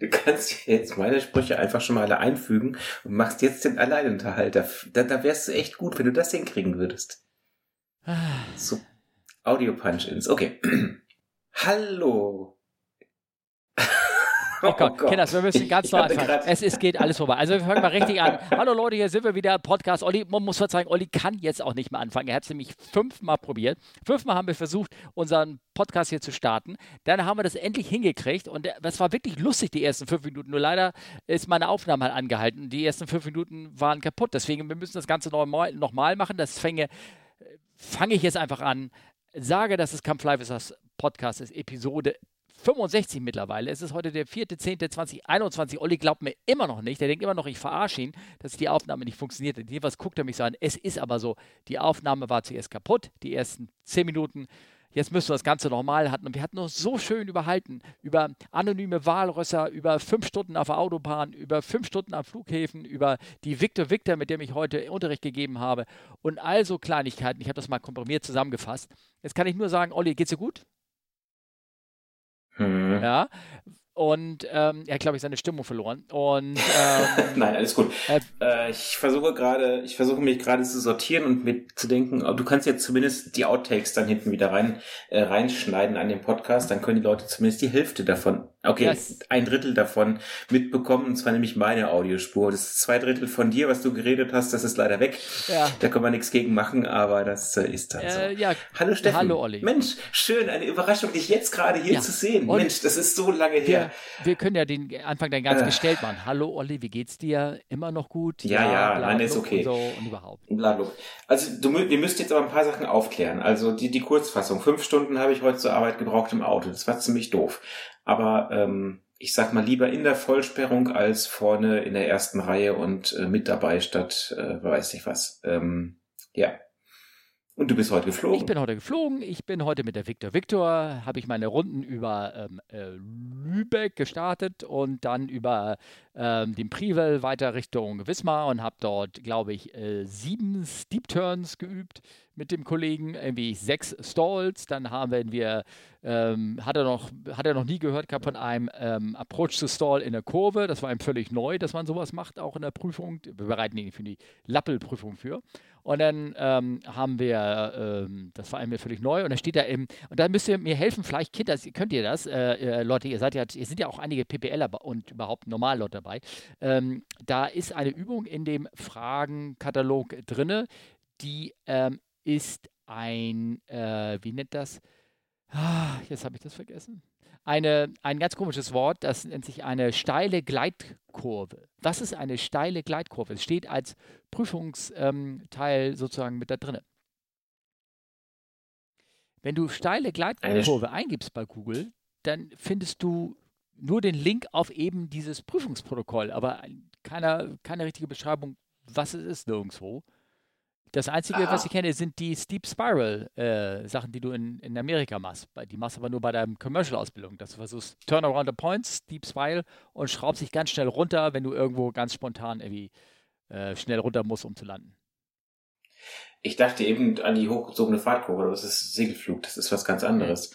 du kannst jetzt meine Sprüche einfach schon mal alle einfügen und machst jetzt den Alleinunterhalter. Da, da wärst du echt gut, wenn du das hinkriegen würdest. So, Audio-Punch-Ins. Okay. Hallo. Oh Gott, oh Gott. Kinders, wir müssen ganz neu anfangen. Es ist, geht alles vorbei. Also wir fangen mal richtig an. Hallo Leute, hier sind wir wieder. Podcast. Olli, man muss verzeihen, Olli kann jetzt auch nicht mehr anfangen. Er hat es nämlich fünfmal probiert. Fünfmal haben wir versucht, unseren Podcast hier zu starten. Dann haben wir das endlich hingekriegt und das war wirklich lustig, die ersten fünf Minuten. Nur leider ist meine Aufnahme halt angehalten. Die ersten fünf Minuten waren kaputt. Deswegen, wir müssen das Ganze nochmal noch mal machen. Das fange, fange ich jetzt einfach an. Sage, dass es Kampf Live ist, das Podcast ist, Episode 65 mittlerweile. Es ist heute der 4.10.2021. Olli glaubt mir immer noch nicht. Er denkt immer noch, ich verarsche ihn, dass die Aufnahme nicht funktioniert. Jedenfalls guckt er mich so an. Es ist aber so, die Aufnahme war zuerst kaputt, die ersten 10 Minuten. Jetzt müssen wir das Ganze nochmal hatten. Und wir hatten uns so schön überhalten über anonyme Wahlrösser, über fünf Stunden auf der Autobahn, über fünf Stunden am Flughäfen, über die Victor Victor, mit dem ich heute Unterricht gegeben habe und all so Kleinigkeiten. Ich habe das mal komprimiert zusammengefasst. Jetzt kann ich nur sagen, Olli, geht's dir gut? Mhm. Ja. Und ähm, er hat, glaube ich, seine Stimmung verloren. Und ähm, nein, alles gut. Äh, äh, ich versuche gerade, ich versuche mich gerade zu sortieren und mir zu denken, du kannst jetzt zumindest die Outtakes dann hinten wieder rein äh, reinschneiden an den Podcast, dann können die Leute zumindest die Hälfte davon, okay, yes. ein Drittel davon mitbekommen, und zwar nämlich meine Audiospur. Das ist zwei Drittel von dir, was du geredet hast, das ist leider weg. Ja. Da können wir nichts gegen machen, aber das äh, ist dann so. Äh, ja. Hallo Steffen. Hallo Olli. Mensch, schön, eine Überraschung, dich jetzt gerade hier ja. zu sehen. Und Mensch, das ist so lange her wir können ja den Anfang dann ganz äh. gestellt machen. Hallo Olli, wie geht's dir? Immer noch gut? Ja, ja, ja nein, ist okay. Und, so und überhaupt. Bladluck. Also du, wir müsst jetzt aber ein paar Sachen aufklären. Also die, die Kurzfassung. Fünf Stunden habe ich heute zur Arbeit gebraucht im Auto. Das war ziemlich doof. Aber ähm, ich sag mal lieber in der Vollsperrung als vorne in der ersten Reihe und äh, mit dabei statt äh, weiß ich was. Ähm, ja. Und du bist heute geflogen? Ich bin heute geflogen. Ich bin heute mit der Victor Victor, habe ich meine Runden über ähm, äh, Lübeck gestartet und dann über ähm, den Privel weiter Richtung Wismar und habe dort, glaube ich, äh, sieben Steep Turns geübt mit dem Kollegen, irgendwie sechs Stalls. Dann haben wir, ähm, hat, er noch, hat er noch nie gehört gehabt von einem ähm, Approach to Stall in der Kurve. Das war ihm völlig neu, dass man sowas macht, auch in der Prüfung. Wir bereiten ihn für die Lappel-Prüfung für. Und dann ähm, haben wir, ähm, das war mir völlig neu, und da steht da eben, und da müsst ihr mir helfen, vielleicht Kinder, könnt ihr das, äh, äh, Leute, ihr seid ja, ihr sind ja auch einige PPLer und überhaupt Normalleute dabei. Ähm, da ist eine Übung in dem Fragenkatalog drinne, die ähm, ist ein, äh, wie nennt das? Ah, jetzt habe ich das vergessen eine, ein ganz komisches Wort, das nennt sich eine steile Gleitkurve. Was ist eine steile Gleitkurve? Es steht als Prüfungsteil ähm, sozusagen mit da drin. Wenn du steile Gleitkurve eingibst bei Google, dann findest du nur den Link auf eben dieses Prüfungsprotokoll, aber keine, keine richtige Beschreibung, was es ist nirgendwo. Das Einzige, ah. was ich kenne, sind die Steep Spiral äh, Sachen, die du in, in Amerika machst. Die machst du aber nur bei deinem Commercial-Ausbildung. Dass du versuchst, Turn around the points, Steep Spiral und schraubst dich ganz schnell runter, wenn du irgendwo ganz spontan irgendwie äh, schnell runter musst, um zu landen. Ich dachte eben an die hochgezogene Fahrtkurve, aber das ist Segelflug, das ist was ganz anderes.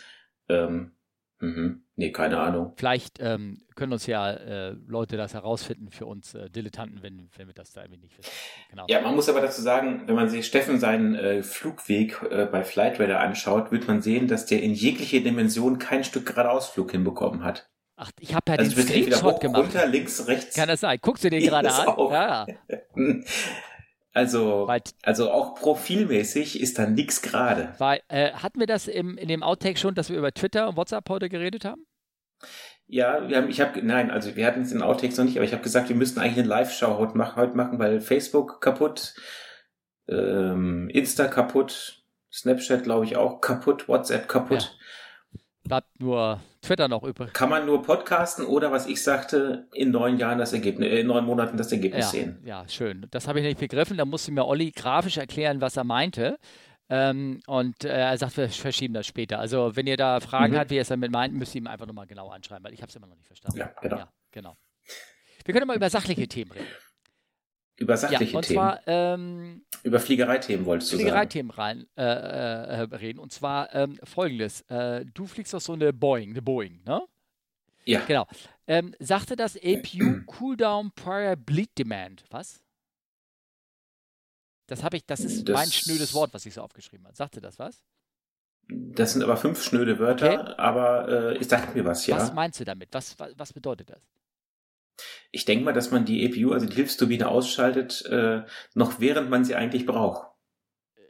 Mhm. Ähm, Mhm. Nee, keine Ahnung. Vielleicht ähm, können uns ja äh, Leute das herausfinden für uns äh, Dilettanten, wenn, wenn wir das da irgendwie nicht wissen. Genau. Ja, man muss aber dazu sagen, wenn man sich Steffen seinen äh, Flugweg äh, bei Flightradar anschaut, wird man sehen, dass der in jegliche Dimension kein Stück geradeausflug hinbekommen hat. Ach, ich habe da also den Screenshot hoch, gemacht. Runter, links, rechts. Kann das sein? Guckst du den gerade an? Auch. Ja. Also, weil, also auch profilmäßig ist da nichts gerade. Weil, äh, hatten wir das im, in dem Outtake schon, dass wir über Twitter und WhatsApp heute geredet haben? Ja, wir haben, ich habe, nein, also wir hatten es in Outtakes noch nicht, aber ich habe gesagt, wir müssten eigentlich eine Live-Show heute machen, weil Facebook kaputt, ähm, Insta kaputt, Snapchat glaube ich auch kaputt, WhatsApp kaputt. Ja. Bleibt nur Twitter noch übrig. Kann man nur podcasten oder was ich sagte, in neun Jahren das Ergebnis, äh, in neun Monaten das Ergebnis ja, sehen. Ja, schön. Das habe ich nicht begriffen. Da musste mir Olli grafisch erklären, was er meinte. Ähm, und äh, er sagt, wir verschieben das später. Also wenn ihr da Fragen mhm. habt, wie er es damit meint, müsst ihr ihm einfach nochmal genau anschreiben, weil ich habe es immer noch nicht verstanden. Ja, genau. Ja, genau. Wir können mal über sachliche Themen reden. Über sachliche ja, und Themen. Zwar, ähm, Über Fliegereithemen wolltest du Fliegereithemen rein äh, äh, reden. Und zwar ähm, folgendes. Äh, du fliegst doch so eine Boeing, eine Boeing, ne? Ja. Genau. Ähm, sagte das APU Cooldown Prior Bleed Demand. Was? Das habe ich, das ist das mein schnödes Wort, was ich so aufgeschrieben habe. Sagte das was? Das sind aber fünf schnöde Wörter, okay. aber äh, ich sag mir was, ja. Was meinst du damit? Was, was, was bedeutet das? Ich denke mal, dass man die APU, also die Hilfsturbine, ausschaltet, äh, noch während man sie eigentlich braucht. Äh,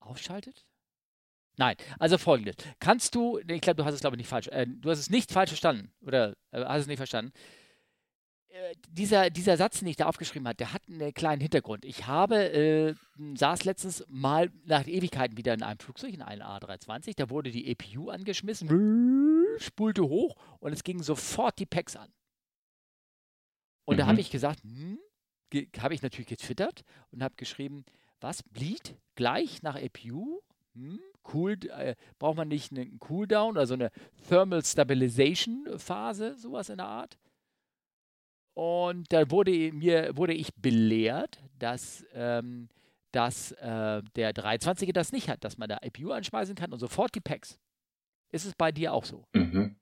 ausschaltet? Nein, also folgendes. Kannst du, ich glaube, du hast es glaube ich nicht falsch, äh, du hast es nicht falsch verstanden oder äh, hast es nicht verstanden. Äh, dieser, dieser Satz, den ich da aufgeschrieben habe, der hat einen kleinen Hintergrund. Ich habe, äh, saß letztens mal nach Ewigkeiten wieder in einem Flugzeug, in einem A320, da wurde die EPU angeschmissen, spulte hoch und es gingen sofort die Packs an. Und mhm. da habe ich gesagt, hm, habe ich natürlich getwittert und habe geschrieben, was, Bleed gleich nach EPU? Hm, cool, äh, braucht man nicht einen Cooldown, also eine Thermal Stabilization Phase, sowas in der Art? Und da wurde mir wurde ich belehrt, dass, ähm, dass äh, der 320er das nicht hat, dass man da IPU anschmeißen kann und sofort die Packs. Ist es bei dir auch so? Mhm.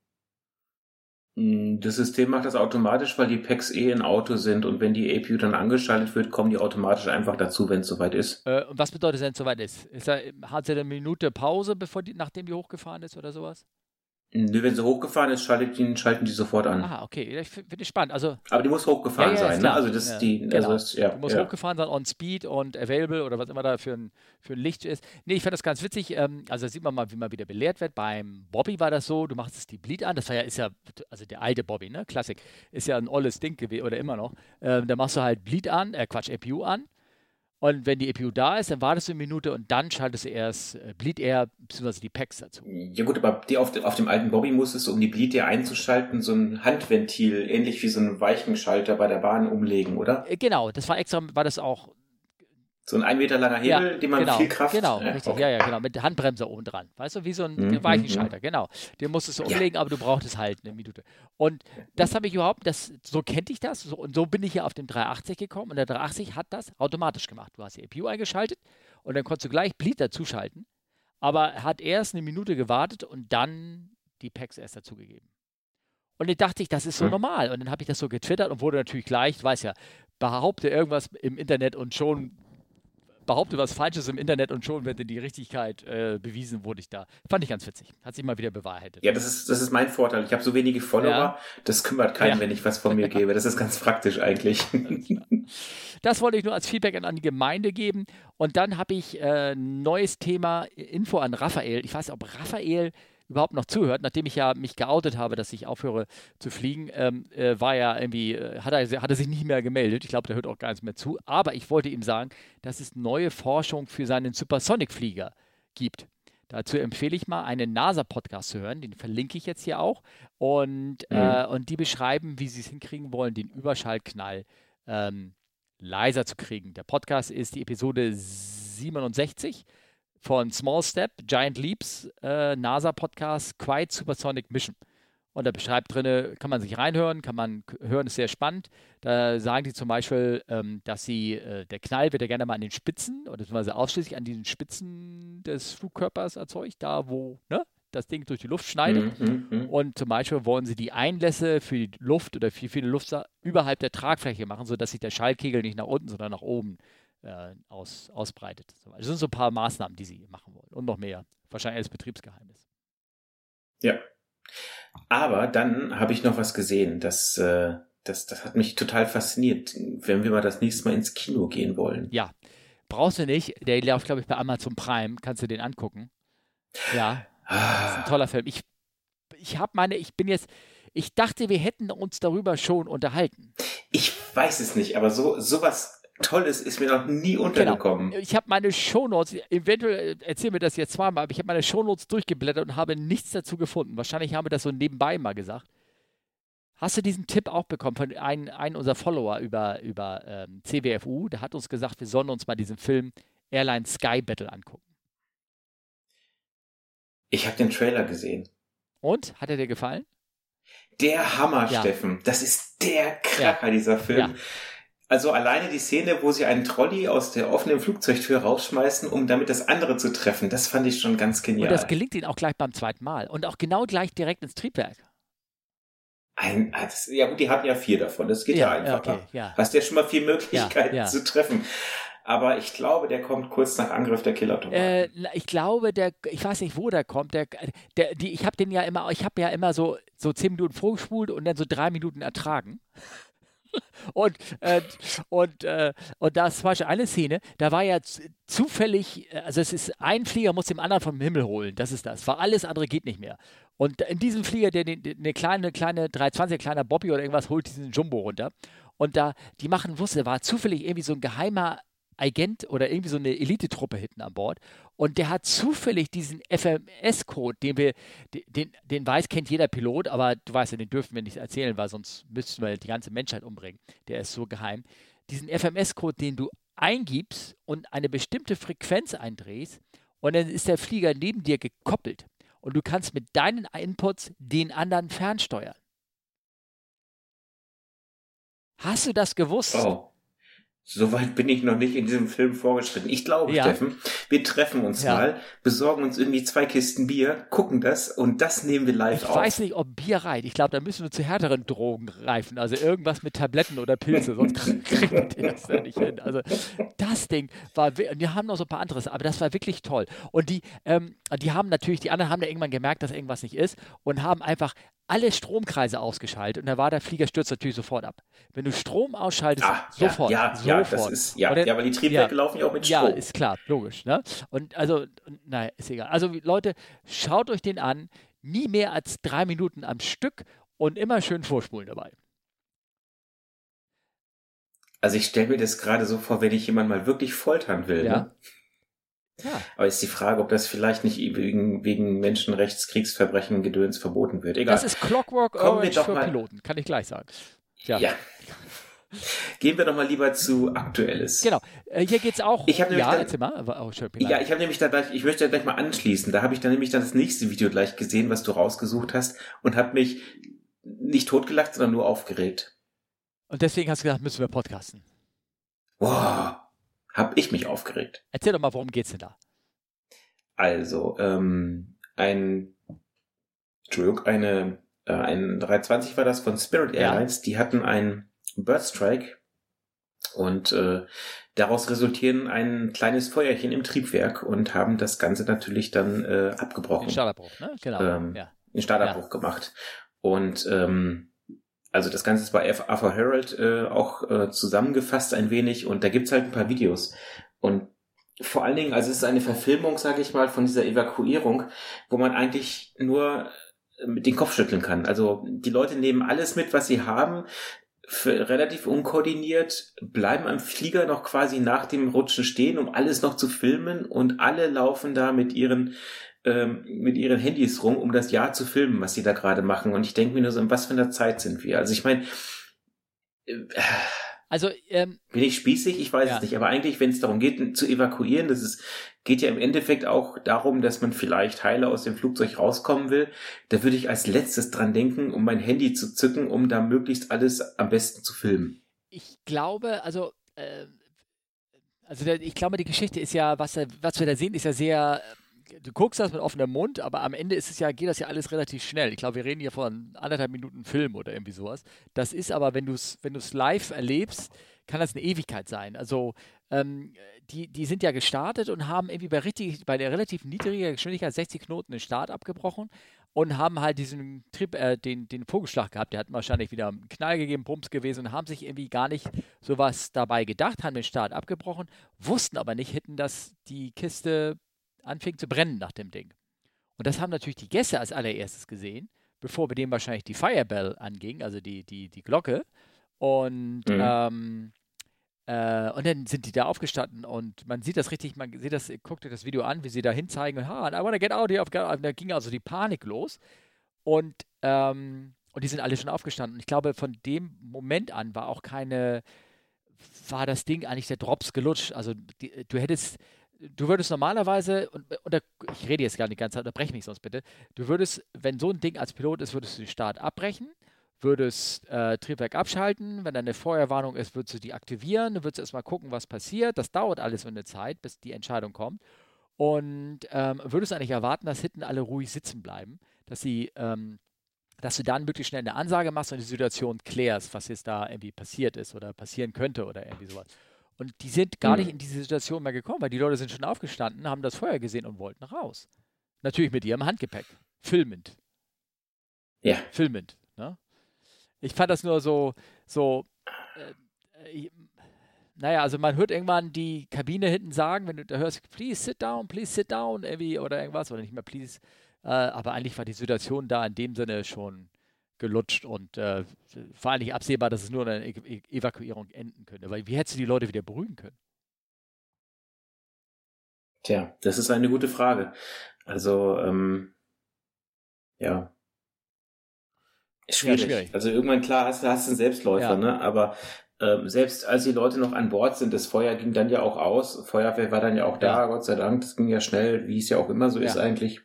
Mm, das System macht das automatisch, weil die Packs eh in Auto sind und wenn die APU dann angeschaltet wird, kommen die automatisch einfach dazu, wenn es soweit ist. Äh, und was bedeutet, wenn es soweit ist? ist da, hat sie eine Minute Pause, bevor die, nachdem die hochgefahren ist oder sowas? Nö, wenn sie hochgefahren ist, die, schalten die sofort an. Ah, okay. Ich finde ich spannend. Also, Aber die muss hochgefahren ja, ja, sein, ne? Also das ja, die, also genau. ist, ja, die muss hochgefahren sein, on speed und available oder was immer da für ein, für ein Licht ist. Nee, ich fand das ganz witzig. Ähm, also da sieht man mal, wie man wieder belehrt wird. Beim Bobby war das so, du machst es die Bleed an. Das war ja, ist ja, also der alte Bobby, ne? Klassik. Ist ja ein olles Ding gewesen oder immer noch. Ähm, da machst du halt Bleed an, äh, Quatsch, APU an und wenn die EPU da ist, dann wartest du eine Minute und dann schaltest du erst äh, Bleed Air bzw. die Packs dazu. Ja gut, aber die auf, de, auf dem alten Bobby musstest du, um die Bleed Air einzuschalten, so ein Handventil, ähnlich wie so ein Weichenschalter bei der Bahn umlegen, oder? Äh, genau, das war extra, war das auch so ein ein Meter langer Hebel, ja, den man genau, viel Kraft... Genau, ja, richtig, okay. ja, ja, genau, mit Handbremse oben dran. Weißt du, wie so ein mhm, Weichenschalter, mhm. genau. Den musstest du umlegen, ja. aber du brauchtest halt eine Minute. Und das habe ich überhaupt, das, so kannte ich das so, und so bin ich ja auf dem 380 gekommen und der 380 hat das automatisch gemacht. Du hast die EPU eingeschaltet und dann konntest du gleich Bleed dazuschalten, aber er hat erst eine Minute gewartet und dann die Packs erst dazugegeben. Und dann dachte ich, das ist so mhm. normal. Und dann habe ich das so getwittert und wurde natürlich gleich, weiß ja, behaupte irgendwas im Internet und schon behaupte was Falsches im Internet und schon wird die Richtigkeit äh, bewiesen, wurde ich da. Fand ich ganz witzig. Hat sich mal wieder bewahrheitet. Ja, das ist, das ist mein Vorteil. Ich habe so wenige Follower, ja. das kümmert keinen, ja. wenn ich was von mir gebe. Das ist ganz praktisch eigentlich. Das wollte ich nur als Feedback an, die Gemeinde geben. Und dann habe ich äh, neues Thema, Info an Raphael. Ich weiß, ob Raphael überhaupt noch zuhört, nachdem ich ja mich geoutet habe, dass ich aufhöre zu fliegen, ähm, äh, war ja irgendwie, äh, hat, er, hat er sich nicht mehr gemeldet. Ich glaube, der hört auch gar nichts mehr zu. Aber ich wollte ihm sagen, dass es neue Forschung für seinen Supersonic-Flieger gibt. Dazu empfehle ich mal einen NASA-Podcast zu hören, den verlinke ich jetzt hier auch. Und, mhm. äh, und die beschreiben, wie sie es hinkriegen wollen, den Überschallknall ähm, leiser zu kriegen. Der Podcast ist die Episode 67 von Small Step, Giant Leaps, äh, NASA-Podcast, Quiet Supersonic Mission. Und da beschreibt drin, kann man sich reinhören, kann man hören, ist sehr spannend. Da sagen die zum Beispiel, ähm, dass sie, äh, der Knall wird ja gerne mal an den Spitzen, oder beziehungsweise ausschließlich an diesen Spitzen des Flugkörpers erzeugt, da wo ne, das Ding durch die Luft schneidet. Mhm, mhm, mhm. und zum Beispiel wollen sie die Einlässe für die Luft oder für viele Luft überhalb der Tragfläche machen, sodass sich der Schallkegel nicht nach unten, sondern nach oben äh, aus, ausbreitet. Das sind so ein paar Maßnahmen, die sie machen wollen. Und noch mehr. Wahrscheinlich als Betriebsgeheimnis. Ja. Aber dann habe ich noch was gesehen, das, äh, das, das hat mich total fasziniert, wenn wir mal das nächste Mal ins Kino gehen wollen. Ja. Brauchst du nicht. Der läuft, glaube ich, bei Amazon Prime. Kannst du den angucken. Ja. Das ist ein toller Film. Ich, ich habe meine, ich bin jetzt, ich dachte, wir hätten uns darüber schon unterhalten. Ich weiß es nicht, aber so sowas Tolles ist mir noch nie genau. untergekommen. Genau. Ich habe meine Shownotes, eventuell erzählen wir das jetzt zweimal, aber ich habe meine Shownotes durchgeblättert und habe nichts dazu gefunden. Wahrscheinlich haben wir das so nebenbei mal gesagt. Hast du diesen Tipp auch bekommen von einem, einem unserer Follower über, über ähm, CWFU? Der hat uns gesagt, wir sollen uns mal diesen Film Airline Sky Battle angucken. Ich habe den Trailer gesehen. Und? Hat er dir gefallen? Der Hammer, ja. Steffen. Das ist der Kracher, ja. dieser Film. Ja. Also alleine die Szene, wo sie einen Trolley aus der offenen Flugzeugtür rausschmeißen, um damit das andere zu treffen, das fand ich schon ganz genial. Und das gelingt ihnen auch gleich beim zweiten Mal. Und auch genau gleich direkt ins Triebwerk. Ein, ah, das, ja gut, die hatten ja vier davon. Das geht ja, ja einfacher. Okay, ja. Hast ja schon mal vier Möglichkeiten ja, zu treffen. Aber ich glaube, der kommt kurz nach Angriff der killer äh, Ich glaube, der, ich weiß nicht, wo der kommt. Der, der, die, ich habe den ja immer, ich habe ja immer so, so zehn Minuten vorgespult und dann so drei Minuten ertragen. Und, äh, und, äh, und da ist zum Beispiel eine Szene, da war ja zufällig, also es ist ein Flieger muss den anderen vom Himmel holen, das ist das, weil alles andere geht nicht mehr. Und in diesem Flieger, der eine kleine, kleine 320, kleiner Bobby oder irgendwas holt diesen Jumbo runter. Und da, die machen, wusste, war zufällig irgendwie so ein geheimer Agent oder irgendwie so eine Elitetruppe hinten an Bord. Und der hat zufällig diesen FMS-Code, den wir, den, den weiß, kennt jeder Pilot, aber du weißt ja, den dürfen wir nicht erzählen, weil sonst müssten wir die ganze Menschheit umbringen. Der ist so geheim. Diesen FMS-Code, den du eingibst und eine bestimmte Frequenz eindrehst, und dann ist der Flieger neben dir gekoppelt. Und du kannst mit deinen Inputs den anderen fernsteuern. Hast du das gewusst? Oh. Soweit bin ich noch nicht in diesem Film vorgeschritten. Ich glaube, ja. Steffen, wir treffen uns ja. mal, besorgen uns irgendwie zwei Kisten Bier, gucken das und das nehmen wir live ich auf. Ich weiß nicht, ob Bier reicht. Ich glaube, da müssen wir zu härteren Drogen reifen. Also irgendwas mit Tabletten oder Pilze, sonst kriegen wir das ja nicht hin. Also das Ding war, wir haben noch so ein paar anderes, aber das war wirklich toll. Und die, ähm, die haben natürlich, die anderen haben ja irgendwann gemerkt, dass irgendwas nicht ist und haben einfach alle Stromkreise ausgeschaltet und da war der Flieger stürzt natürlich sofort ab. Wenn du Strom ausschaltest, ah, sofort. Ja, ja, sofort. ist, ja, dann, ja, weil die Triebwerke ja, laufen ja auch mit Strom. Ja, ist klar, logisch. Ne? Und also, naja, ist egal. Also Leute, schaut euch den an, nie mehr als drei Minuten am Stück und immer schön vorspulen dabei. Also ich stelle mir das gerade so vor, wenn ich jemanden mal wirklich foltern will. Ja. Ne? Ja. Aber ist die Frage, ob das vielleicht nicht wegen, wegen Menschenrechtskriegsverbrechen Gedöns verboten wird. Egal. Das ist Clockwork Kommen Orange für mal... Piloten, kann ich gleich sagen. Ja. ja. Gehen wir doch mal lieber zu Aktuelles. Genau. Äh, hier geht es auch. Ich habe ja, dann, mal. Oh, ja, ich habe nämlich da gleich, ich möchte gleich mal anschließen. Da habe ich dann nämlich dann das nächste Video gleich gesehen, was du rausgesucht hast und habe mich nicht totgelacht, sondern nur aufgeregt. Und deswegen hast du gesagt, müssen wir podcasten. Wow habe ich mich aufgeregt. Erzähl doch mal, worum geht's denn da? Also, ähm, ein, Entschuldigung, eine, äh, ein 320 war das von Spirit Airlines, ja. die hatten einen Bird Strike und äh, daraus resultieren ein kleines Feuerchen im Triebwerk und haben das Ganze natürlich dann äh, abgebrochen. Den Startabbruch, ne? Genau. Ähm, ja. Den Startabbruch ja. gemacht. Und ähm, also das Ganze ist bei Arthur Herald äh, auch äh, zusammengefasst ein wenig und da gibt's halt ein paar Videos. Und vor allen Dingen, also es ist eine Verfilmung, sage ich mal, von dieser Evakuierung, wo man eigentlich nur äh, mit den Kopf schütteln kann. Also die Leute nehmen alles mit, was sie haben, relativ unkoordiniert, bleiben am Flieger noch quasi nach dem Rutschen stehen, um alles noch zu filmen und alle laufen da mit ihren ähm, mit ihren Handys rum, um das Jahr zu filmen, was sie da gerade machen. Und ich denke mir nur so, in was für einer Zeit sind wir? Also ich meine, äh, also ähm, bin ich spießig? Ich weiß ja. es nicht. Aber eigentlich, wenn es darum geht, zu evakuieren, das ist, geht ja im Endeffekt auch darum, dass man vielleicht heile aus dem Flugzeug rauskommen will. Da würde ich als letztes dran denken, um mein Handy zu zücken, um da möglichst alles am besten zu filmen. Ich glaube, also äh, also der, ich glaube, die Geschichte ist ja, was, was wir da sehen, ist ja sehr du guckst das mit offenem Mund, aber am Ende ist es ja, geht das ja alles relativ schnell. Ich glaube, wir reden hier von anderthalb Minuten Film oder irgendwie sowas. Das ist aber, wenn du es wenn live erlebst, kann das eine Ewigkeit sein. Also ähm, die, die sind ja gestartet und haben irgendwie bei, richtig, bei der relativ niedrigen Geschwindigkeit 60 Knoten den Start abgebrochen und haben halt diesen Trip, äh, den, den Vogelschlag gehabt. Der hat wahrscheinlich wieder einen Knall gegeben, Pumps gewesen und haben sich irgendwie gar nicht sowas dabei gedacht, haben den Start abgebrochen, wussten aber nicht hinten, dass die Kiste anfing zu brennen nach dem Ding. Und das haben natürlich die Gäste als allererstes gesehen, bevor bei dem wahrscheinlich die Firebell anging, also die, die, die Glocke. Und, mhm. ähm, äh, und dann sind die da aufgestanden und man sieht das richtig, man sieht das, guckt euch das Video an, wie sie da hinzeigen und, ha, I wanna get out here. Und da ging also die Panik los. Und, ähm, und die sind alle schon aufgestanden. Und ich glaube, von dem Moment an war auch keine, war das Ding eigentlich der Drops gelutscht. Also die, du hättest, du würdest normalerweise, und, und ich rede jetzt gar nicht die ganze Zeit, unterbrech mich sonst bitte, du würdest, wenn so ein Ding als Pilot ist, würdest du den Start abbrechen, würdest äh, Triebwerk abschalten, wenn dann eine Feuerwarnung ist, würdest du die aktivieren, du würdest erstmal gucken, was passiert, das dauert alles eine Zeit, bis die Entscheidung kommt. Und ähm, würdest eigentlich erwarten, dass hinten alle ruhig sitzen bleiben, dass sie ähm, dass du dann möglichst schnell eine Ansage machst und die Situation klärst, was jetzt da irgendwie passiert ist oder passieren könnte oder irgendwie sowas. Und die sind gar nicht hm. in diese Situation mehr gekommen, weil die Leute sind schon aufgestanden, haben das Feuer gesehen und wollten raus. Natürlich mit ihrem Handgepäck. Filmend. Ja. Filmend. Ne? Ich fand das nur so, so, äh, naja, also man hört irgendwann die Kabine hinten sagen, wenn du da hörst, please sit down, please sit down, irgendwie, oder irgendwas, oder nicht mehr please. Äh, aber eigentlich war die Situation da in dem Sinne schon gelutscht und äh, vor allem nicht absehbar, dass es nur eine e Evakuierung enden könnte. Weil wie hättest du die Leute wieder beruhigen können? Tja, das ist eine gute Frage. Also, ähm, ja. Schwierig. Ja, schwierig. Also irgendwann klar hast, hast du einen Selbstläufer, ja. ne? Aber ähm, selbst als die Leute noch an Bord sind, das Feuer ging dann ja auch aus. Feuerwehr war dann ja auch da, ja. Gott sei Dank. Das ging ja schnell, wie es ja auch immer so ist eigentlich.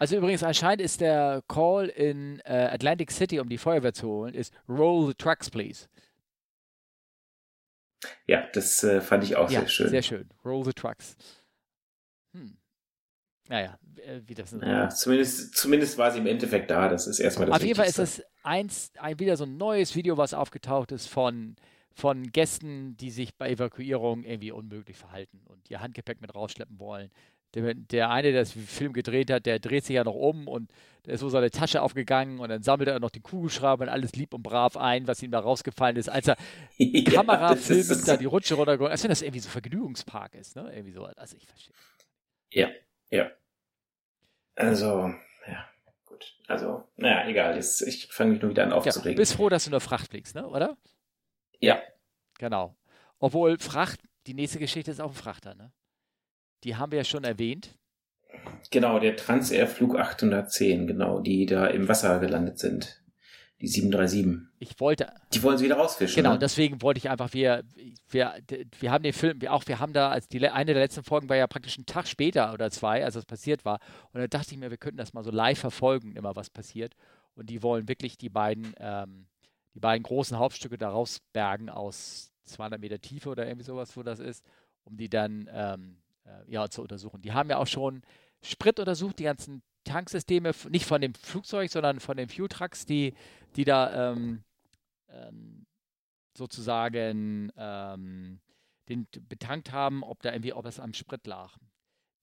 Also übrigens anscheinend ist der Call in äh, Atlantic City, um die Feuerwehr zu holen, ist Roll the trucks, please. Ja, das äh, fand ich auch ja, sehr schön. Sehr schön. Roll the trucks. Hm. Naja, wie das ist. Ja, zumindest, zumindest war sie im Endeffekt da. Das ist erstmal das Auf jeden Fall ist es eins, ein, wieder so ein neues Video, was aufgetaucht ist von, von Gästen, die sich bei Evakuierung irgendwie unmöglich verhalten und ihr Handgepäck mit rausschleppen wollen. Der, der eine, der den Film gedreht hat, der dreht sich ja noch um und da ist so seine Tasche aufgegangen und dann sammelt er noch den Kugelschreiber und alles lieb und brav ein, was ihm da rausgefallen ist, als er ja, Kamerafilmend da die Rutsche runtergeholt als wenn das irgendwie so Vergnügungspark ist, ne? Irgendwie so. Also ich verstehe. Ja, ja. Also, ja, gut. Also, naja, egal. Jetzt, ich fange mich nur wieder an aufzuregen. Ja, bist froh, dass du nur Fracht fliegst, ne? Oder? Ja. Genau. Obwohl Fracht, die nächste Geschichte ist auch ein Frachter, ne? Die haben wir ja schon erwähnt. Genau, der Transair Flug 810, genau, die da im Wasser gelandet sind. Die 737. Ich wollte. Die wollen sie wieder rausfischen. Genau, ne? deswegen wollte ich einfach, wir, wir, wir haben den Film, auch wir haben da, als die eine der letzten Folgen war ja praktisch ein Tag später oder zwei, als das passiert war. Und da dachte ich mir, wir könnten das mal so live verfolgen, immer was passiert. Und die wollen wirklich die beiden, ähm, die beiden großen Hauptstücke da rausbergen aus 200 Meter Tiefe oder irgendwie sowas, wo das ist, um die dann ähm, äh, ja, zu untersuchen. Die haben ja auch schon Sprit untersucht, die ganzen Tanksysteme, nicht von dem Flugzeug, sondern von den Fuel Trucks, die, die da ähm, ähm, sozusagen ähm, den betankt haben, ob da irgendwie, ob es am Sprit lag.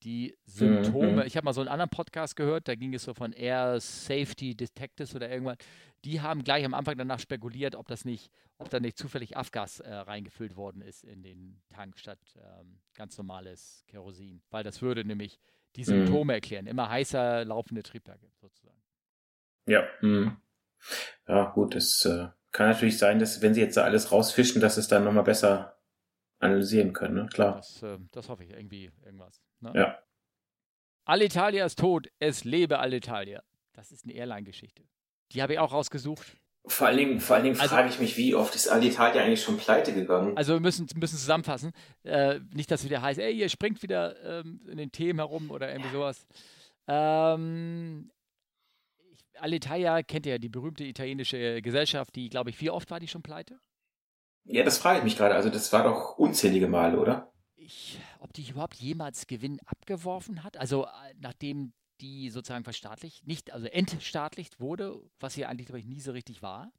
Die Symptome, mhm. ich habe mal so einen anderen Podcast gehört, da ging es so von Air Safety Detectives oder irgendwas. Die haben gleich am Anfang danach spekuliert, ob das nicht, ob da nicht zufällig Afgas äh, reingefüllt worden ist in den Tank statt ähm, ganz normales Kerosin. Weil das würde nämlich die mhm. Symptome mhm. erklären. Immer heißer laufende Triebwerke sozusagen. Ja. Mhm. Ja, gut, es äh, kann natürlich sein, dass wenn sie jetzt da alles rausfischen, dass es dann nochmal besser analysieren können, ne? Klar. Das, äh, das hoffe ich, irgendwie irgendwas. Ne? Ja. Alitalia ist tot, es lebe Alitalia. Das ist eine Airline-Geschichte. Die habe ich auch rausgesucht. Vor allen Dingen, vor allen Dingen also, frage ich mich, wie oft ist Alitalia eigentlich schon pleite gegangen? Also wir müssen, müssen zusammenfassen. Äh, nicht, dass es wieder heißt, ey, ihr springt wieder ähm, in den Themen herum oder irgendwie sowas. Ähm, Alitalia kennt ihr ja, die berühmte italienische Gesellschaft, die, glaube ich, wie oft war die schon pleite? Ja, das frage ich mich gerade. Also das war doch unzählige Male, oder? Ich, ob die überhaupt jemals Gewinn abgeworfen hat? Also äh, nachdem die sozusagen verstaatlicht, nicht, also entstaatlicht wurde, was sie eigentlich, glaube ich, nie so richtig war.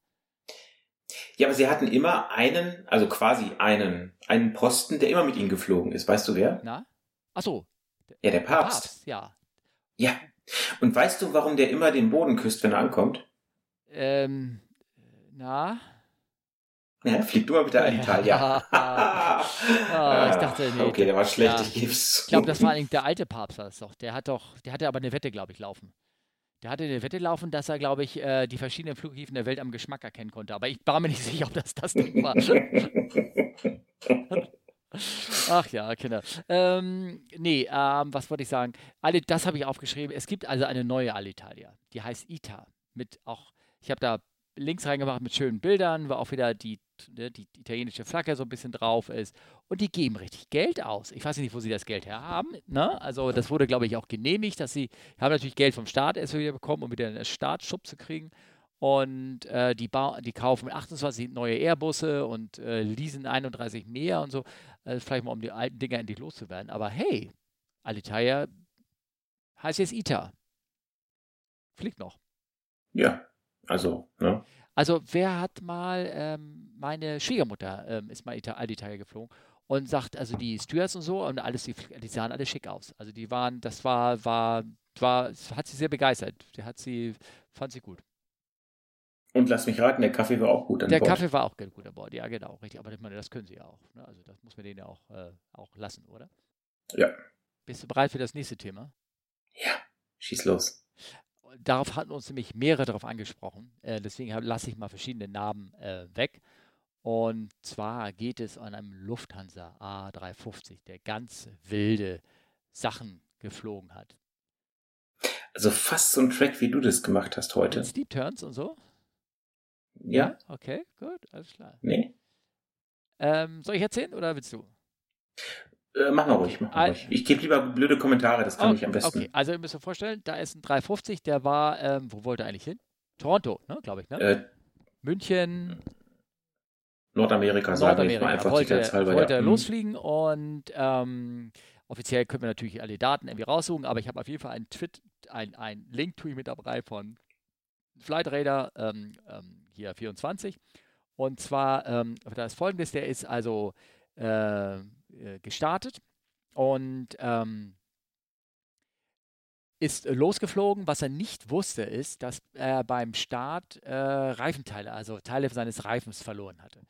Ja, aber sie hatten immer einen, also quasi einen, einen Posten, der immer mit ihnen geflogen ist. Weißt du wer? Na? Ach so. Ja, der Papst. Der Papst, ja. Ja. Und weißt du, warum der immer den Boden küsst, wenn er ankommt? Ähm, na? Ja, flieg du mal bitte an Italia. ah, ich dachte, nee. Okay, der war schlecht, ja. ich geb's. Ich glaube, das war eigentlich der alte Papst, das doch. Der hat doch, der hatte aber eine Wette, glaube ich, laufen. Der hatte eine Wette laufen, dass er, glaube ich, äh, die verschiedenen Flughäfen der Welt am Geschmack erkennen konnte. Aber ich war mir nicht sicher, ob das das Ding war. Ach ja, Kinder. Ähm, nee, ähm, was wollte ich sagen? Alle, das habe ich aufgeschrieben. Es gibt also eine neue Alitalia. Die heißt ITA. Mit auch, ich habe da Links reingemacht mit schönen Bildern, wo auch wieder die, ne, die italienische Flagge so ein bisschen drauf ist. Und die geben richtig Geld aus. Ich weiß nicht, wo sie das Geld her haben. Ne? Also das wurde, glaube ich, auch genehmigt, dass sie haben natürlich Geld vom Staat erst wieder bekommen, um wieder einen Startschub zu kriegen. Und äh, die, die kaufen 28 neue Airbusse und äh, leasen 31 mehr und so. Äh, vielleicht mal, um die alten Dinger endlich loszuwerden. Aber hey, Alitalia heißt jetzt ITA. Fliegt noch. Ja, also, ne? Also, wer hat mal, ähm, meine Schwiegermutter ähm, ist mal Ita Alitalia geflogen und sagt, also die Stewards und so und alles, die, die sahen alle schick aus. Also die waren, das war, war, war, hat sie sehr begeistert. Die hat sie, fand sie gut. Und lass mich raten, der Kaffee war auch gut an der Bord. Der Kaffee war auch gut an Bord, ja genau, richtig. Aber ich meine, das können sie ja auch. Ne? Also das muss man denen ja auch, äh, auch lassen, oder? Ja. Bist du bereit für das nächste Thema? Ja, schieß los. Darauf hatten uns nämlich mehrere darauf angesprochen. Äh, deswegen lasse ich mal verschiedene Namen äh, weg. Und zwar geht es an einem Lufthansa A350, der ganz wilde Sachen geflogen hat. Also fast so ein Track, wie du das gemacht hast heute. Mit Steep Turns und so? Ja. Okay, gut, alles klar. Nee. Ähm, soll ich erzählen oder willst du? Äh, mach mal ruhig, mach mal ruhig. Ich gebe lieber blöde Kommentare, das kann okay, ich am besten. Okay, also ihr müsst euch vorstellen, da ist ein 350, der war, ähm, wo wollte er eigentlich hin? Toronto, ne, glaube ich, ne? Äh, München. Nordamerika, sagen wir einfach wollte, halber, wollte ja. Mhm. losfliegen und ähm, offiziell können wir natürlich alle Daten irgendwie raussuchen, aber ich habe auf jeden Fall einen Tweet, ein, ein Link tue ich mit dabei von Flightradar ähm, ähm, hier 24. Und zwar, ähm, das folgendes, der ist also äh, äh, gestartet und ähm, ist losgeflogen. Was er nicht wusste, ist, dass er beim Start äh, Reifenteile, also Teile seines Reifens verloren hatte.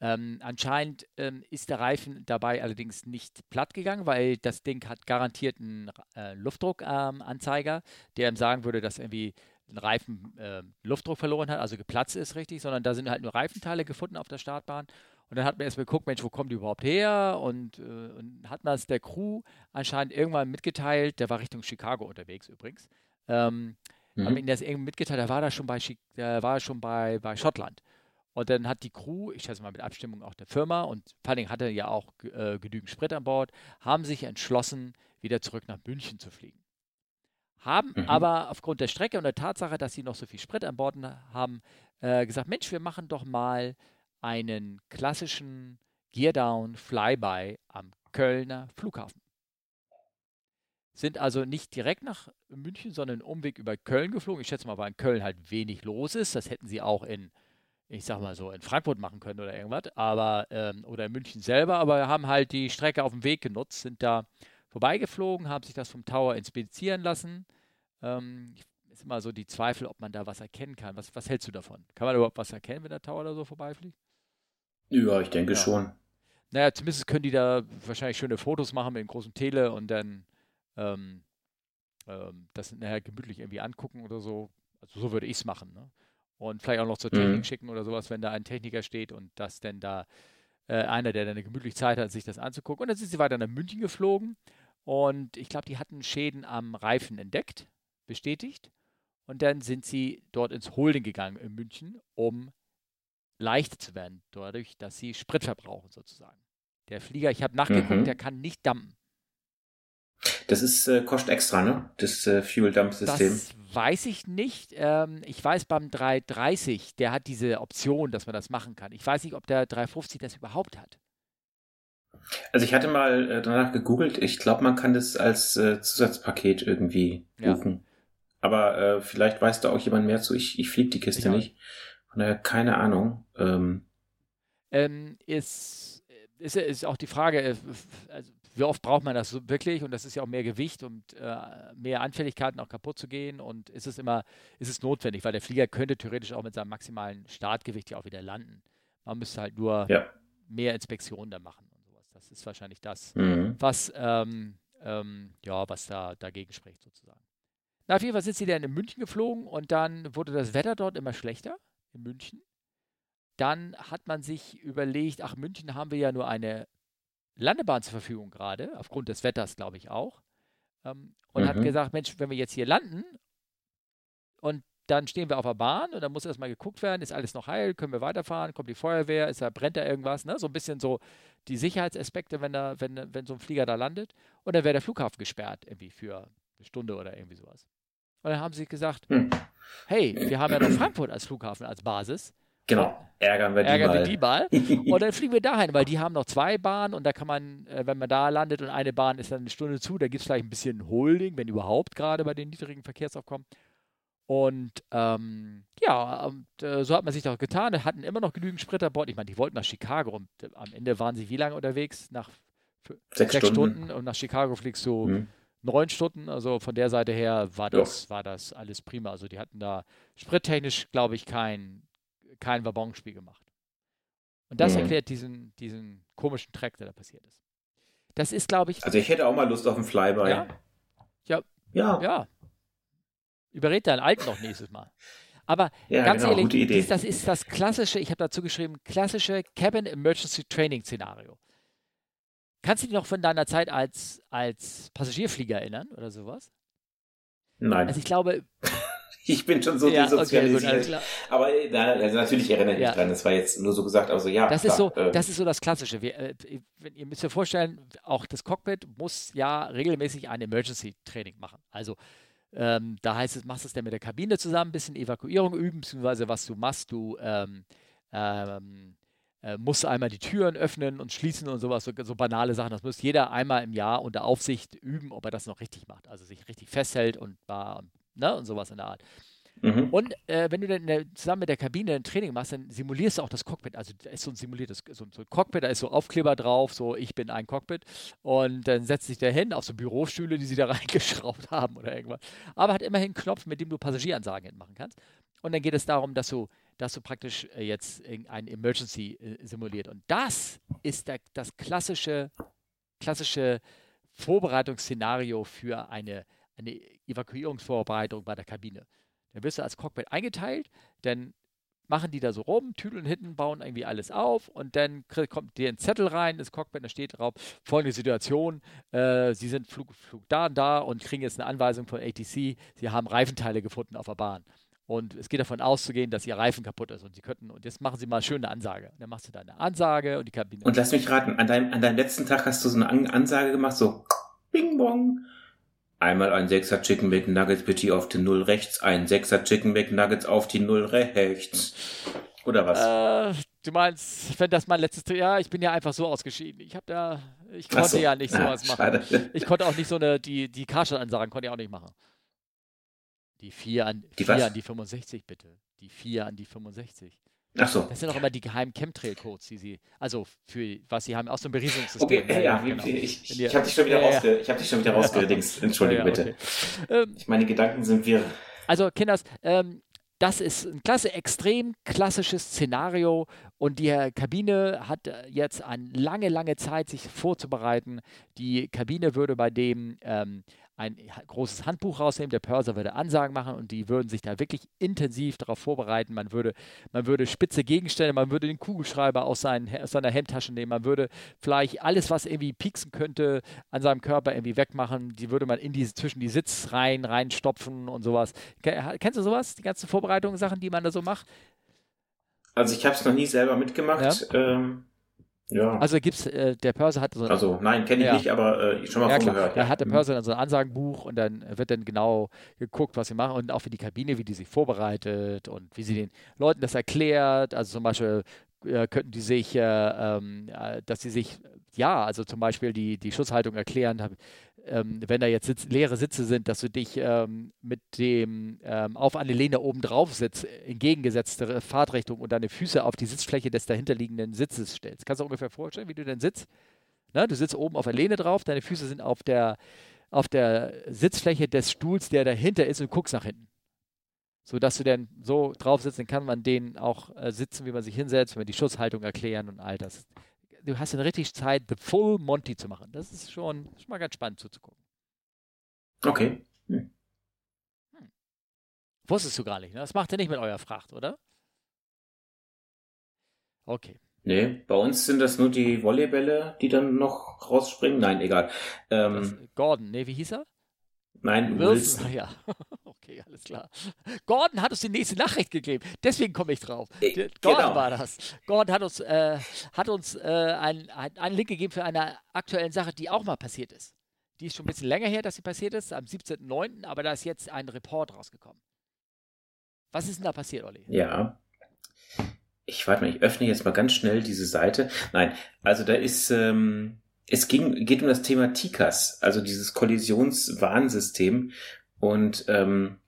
Ähm, anscheinend ähm, ist der Reifen dabei allerdings nicht platt gegangen, weil das Ding hat garantiert einen äh, Luftdruckanzeiger, der ihm sagen würde, dass irgendwie ein Reifen äh, Luftdruck verloren hat, also geplatzt ist richtig, sondern da sind halt nur Reifenteile gefunden auf der Startbahn. Und dann hat man erstmal geguckt, Mensch, wo kommen die überhaupt her? Und, äh, und hat man es der Crew anscheinend irgendwann mitgeteilt, der war Richtung Chicago unterwegs übrigens. Ähm, mhm. Haben ihnen das irgendwie mitgeteilt, der war da schon bei, der war schon bei, bei Schottland. Und dann hat die Crew, ich schätze mal mit Abstimmung auch der Firma und vor allem hatte ja auch äh, genügend Sprit an Bord, haben sich entschlossen, wieder zurück nach München zu fliegen haben mhm. aber aufgrund der Strecke und der Tatsache, dass sie noch so viel Sprit an Bord haben, äh, gesagt, Mensch, wir machen doch mal einen klassischen Geardown Flyby am Kölner Flughafen. Sind also nicht direkt nach München, sondern einen Umweg über Köln geflogen. Ich schätze mal, weil in Köln halt wenig los ist. Das hätten sie auch in, ich sag mal so, in Frankfurt machen können oder irgendwas, aber ähm, oder in München selber, aber haben halt die Strecke auf dem Weg genutzt, sind da vorbeigeflogen, haben sich das vom Tower inspizieren lassen. Ähm, ist immer so die Zweifel, ob man da was erkennen kann. Was, was hältst du davon? Kann man überhaupt was erkennen, wenn der Tower da so vorbeifliegt? Ja, ich denke ja. schon. Naja, zumindest können die da wahrscheinlich schöne Fotos machen mit dem großen Tele und dann ähm, ähm, das nachher gemütlich irgendwie angucken oder so. Also so würde ich es machen. Ne? Und vielleicht auch noch zur Technik mhm. schicken oder sowas, wenn da ein Techniker steht und das denn da äh, einer, der dann eine gemütliche Zeit hat, sich das anzugucken. Und dann sind sie weiter nach München geflogen und ich glaube, die hatten Schäden am Reifen entdeckt, bestätigt. Und dann sind sie dort ins Holding gegangen in München, um leichter zu werden, dadurch, dass sie Sprit verbrauchen sozusagen. Der Flieger, ich habe nachgeguckt, mhm. der kann nicht dampen. Das ist äh, kostet extra, ne? Das äh, Fuel Dump System. Das weiß ich nicht. Ähm, ich weiß beim 330, der hat diese Option, dass man das machen kann. Ich weiß nicht, ob der 350 das überhaupt hat. Also ich hatte mal äh, danach gegoogelt. Ich glaube, man kann das als äh, Zusatzpaket irgendwie buchen. Ja. Aber äh, vielleicht weiß da auch jemand mehr zu. Ich, ich fliege die Kiste ich nicht. Von daher keine Ahnung. Ähm, ähm, ist, ist, ist auch die Frage, äh, also wie oft braucht man das wirklich? Und das ist ja auch mehr Gewicht und äh, mehr Anfälligkeiten auch kaputt zu gehen. Und ist es immer, ist es notwendig, weil der Flieger könnte theoretisch auch mit seinem maximalen Startgewicht ja auch wieder landen. Man müsste halt nur ja. mehr Inspektionen da machen. Das ist wahrscheinlich das, mhm. was, ähm, ähm, ja, was da dagegen spricht sozusagen. Na, auf jeden Fall sind sie dann in München geflogen und dann wurde das Wetter dort immer schlechter in München. Dann hat man sich überlegt, ach, München haben wir ja nur eine Landebahn zur Verfügung gerade, aufgrund des Wetters, glaube ich auch. Ähm, und mhm. hat gesagt, Mensch, wenn wir jetzt hier landen und dann stehen wir auf der Bahn und dann muss erstmal geguckt werden, ist alles noch heil, können wir weiterfahren, kommt die Feuerwehr, ist da, brennt da irgendwas, ne? So ein bisschen so die Sicherheitsaspekte, wenn da, wenn, wenn so ein Flieger da landet. Und dann wäre der Flughafen gesperrt, irgendwie für eine Stunde oder irgendwie sowas. Und dann haben sie gesagt, hm. hey, wir haben ja noch Frankfurt als Flughafen, als Basis. Genau, ärgern wir die ärgern mal. Wir die mal. und dann fliegen wir dahin, weil die haben noch zwei Bahnen und da kann man, äh, wenn man da landet und eine Bahn ist dann eine Stunde zu, da gibt es vielleicht ein bisschen Holding, wenn überhaupt gerade bei den niedrigen Verkehrsaufkommen. Und ähm, ja, und, äh, so hat man sich doch getan. Hatten immer noch genügend Sprit an Bord. Ich meine, die wollten nach Chicago und äh, am Ende waren sie wie lange unterwegs? Nach sechs, sechs Stunden. Stunden. Und nach Chicago fliegst du mhm. Neun Stunden. Also von der Seite her war das, war das alles prima. Also die hatten da sprittechnisch, glaube ich, kein, kein Wabonspiel gemacht. Und das mhm. erklärt diesen, diesen komischen Track, der da passiert ist. Das ist, glaube ich. Also ich hätte auch mal Lust auf einen Flyby. Ja. Ja. Ja. ja. Überred deinen Alten noch nächstes Mal. Aber ja, ganz genau, ehrlich, dies, das ist das klassische, ich habe dazu geschrieben, klassische Cabin Emergency Training Szenario. Kannst du dich noch von deiner Zeit als, als Passagierflieger erinnern oder sowas? Nein. Also ich glaube, ich bin schon so ja, desozialisiert. Okay, aber äh, also natürlich erinnere ich ja. mich dran, das war jetzt nur so gesagt, also ja. Das, klar, ist, so, äh, das ist so das Klassische. Wir, äh, ihr müsst euch vorstellen, auch das Cockpit muss ja regelmäßig ein Emergency-Training machen. Also ähm, da heißt es, machst du es dann mit der Kabine zusammen, ein bisschen Evakuierung üben, beziehungsweise was du machst, du ähm, ähm, äh, einmal die Türen öffnen und schließen und sowas, so, so, banale Sachen. Das muss jeder einmal im Jahr unter Aufsicht üben, ob er das noch richtig macht. Also sich richtig festhält und, und ne, und sowas in der Art. Mhm. Und äh, wenn du dann der, zusammen mit der Kabine ein Training machst, dann simulierst du auch das Cockpit. Also da ist so ein simuliertes so, so ein Cockpit, da ist so Aufkleber drauf, so ich bin ein Cockpit. Und dann setzt sich der hin auf so Bürostühle, die sie da reingeschraubt haben oder irgendwas. Aber hat immerhin einen Knopf, mit dem du Passagieransagen machen kannst. Und dann geht es darum, dass du, dass du praktisch äh, jetzt ein Emergency äh, simuliert. Und das ist der, das klassische, klassische Vorbereitungsszenario für eine eine Evakuierungsvorbereitung bei der Kabine. Dann wirst du als Cockpit eingeteilt, dann machen die da so rum, tüdeln hinten, bauen irgendwie alles auf und dann kommt dir ein Zettel rein, das Cockpit, da steht drauf, folgende Situation, äh, Sie sind Flug, Flug da und da und kriegen jetzt eine Anweisung von ATC, Sie haben Reifenteile gefunden auf der Bahn. Und es geht davon auszugehen, dass Ihr Reifen kaputt ist und Sie könnten, und jetzt machen Sie mal schön eine Ansage. Und dann machst du da eine Ansage und die Kabine. Und lass mich raten, an deinem, an deinem letzten Tag hast du so eine Ansage gemacht, so Bing Bong. Einmal ein Sechser Chicken McNuggets bitte auf die Null rechts, ein Sechser Chicken McNuggets auf die Null rechts. Oder was? Äh, du meinst, wenn das mein letztes Jahr, ich bin ja einfach so ausgeschieden. Ich habe da, ich konnte so. ja nicht sowas ah, machen. Schade. Ich konnte auch nicht so eine, die, die Karstadt-Ansagen konnte ich auch nicht machen. Die 4 an die, vier an die 65 bitte. Die 4 an die 65. Ach so. Das sind auch immer die geheimen Chemtrail-Codes, die sie, also für was sie haben, aus dem Berieselungssystem. Okay, ja, ja genau. ich, ich, ich habe dich schon wieder, ja, rausge dich schon wieder rausgedingst. Entschuldige ja, bitte. Ähm, ich meine Gedanken sind wir. Also, Kinders, ähm, das ist ein klasse, extrem klassisches Szenario und die Kabine hat jetzt eine lange, lange Zeit, sich vorzubereiten. Die Kabine würde bei dem ähm, ein großes Handbuch rausnehmen, der Pörser würde Ansagen machen und die würden sich da wirklich intensiv darauf vorbereiten. Man würde, man würde spitze Gegenstände, man würde den Kugelschreiber aus, seinen, aus seiner Hemdtasche nehmen, man würde vielleicht alles, was irgendwie pieksen könnte, an seinem Körper irgendwie wegmachen. Die würde man in die, zwischen die Sitzreihen reinstopfen und sowas. Kennst du sowas? Die ganzen Vorbereitungssachen, die man da so macht? Also ich habe es noch nie selber mitgemacht. Ja. Ähm ja. Also gibt's, äh, der Pörser hat so. Also nein, kenne ich ja. nicht, aber äh, schon mal ja, von gehört. Da hat der mhm. Pörser dann so ein Ansagenbuch und dann wird dann genau geguckt, was sie machen und auch für die Kabine, wie die sich vorbereitet und wie sie den Leuten das erklärt. Also zum Beispiel äh, könnten die sich, äh, ähm, äh, dass sie sich, ja, also zum Beispiel die, die Schutzhaltung erklären, ähm, wenn da jetzt Sitz, leere Sitze sind, dass du dich ähm, mit dem ähm, auf eine Lehne oben drauf sitzt, entgegengesetzte Fahrtrichtung und deine Füße auf die Sitzfläche des dahinterliegenden Sitzes stellst. Kannst du ungefähr vorstellen, wie du denn sitzt? Na, du sitzt oben auf der Lehne drauf, deine Füße sind auf der, auf der Sitzfläche des Stuhls, der dahinter ist und guckst nach hinten. So dass du dann so drauf sitzt, dann kann man den auch äh, sitzen, wie man sich hinsetzt, wenn wir die Schutzhaltung erklären und all das du hast dann richtig Zeit, The Full Monty zu machen. Das ist schon, schon mal ganz spannend zuzugucken. Okay. Hm. Hm. Wusstest du gar nicht, ne? Das macht ihr nicht mit eurer Fracht, oder? Okay. Nee, bei uns sind das nur die Volleybälle, die dann noch rausspringen. Nein, egal. Ähm, Gordon, nee, wie hieß er? Nein, Wilson. Wilson. Ja, okay, alles klar. Gordon hat uns die nächste Nachricht gegeben. Deswegen komme ich drauf. Äh, Gordon genau. war das. Gordon hat uns, äh, hat uns äh, einen, einen Link gegeben für eine aktuelle Sache, die auch mal passiert ist. Die ist schon ein bisschen länger her, dass sie passiert ist, am 17.09., aber da ist jetzt ein Report rausgekommen. Was ist denn da passiert, Olli? Ja. Ich warte mal, ich öffne jetzt mal ganz schnell diese Seite. Nein, also da ist, ähm, es ging, geht um das Thema TICAS, also dieses Kollisionswarnsystem. Und ähm,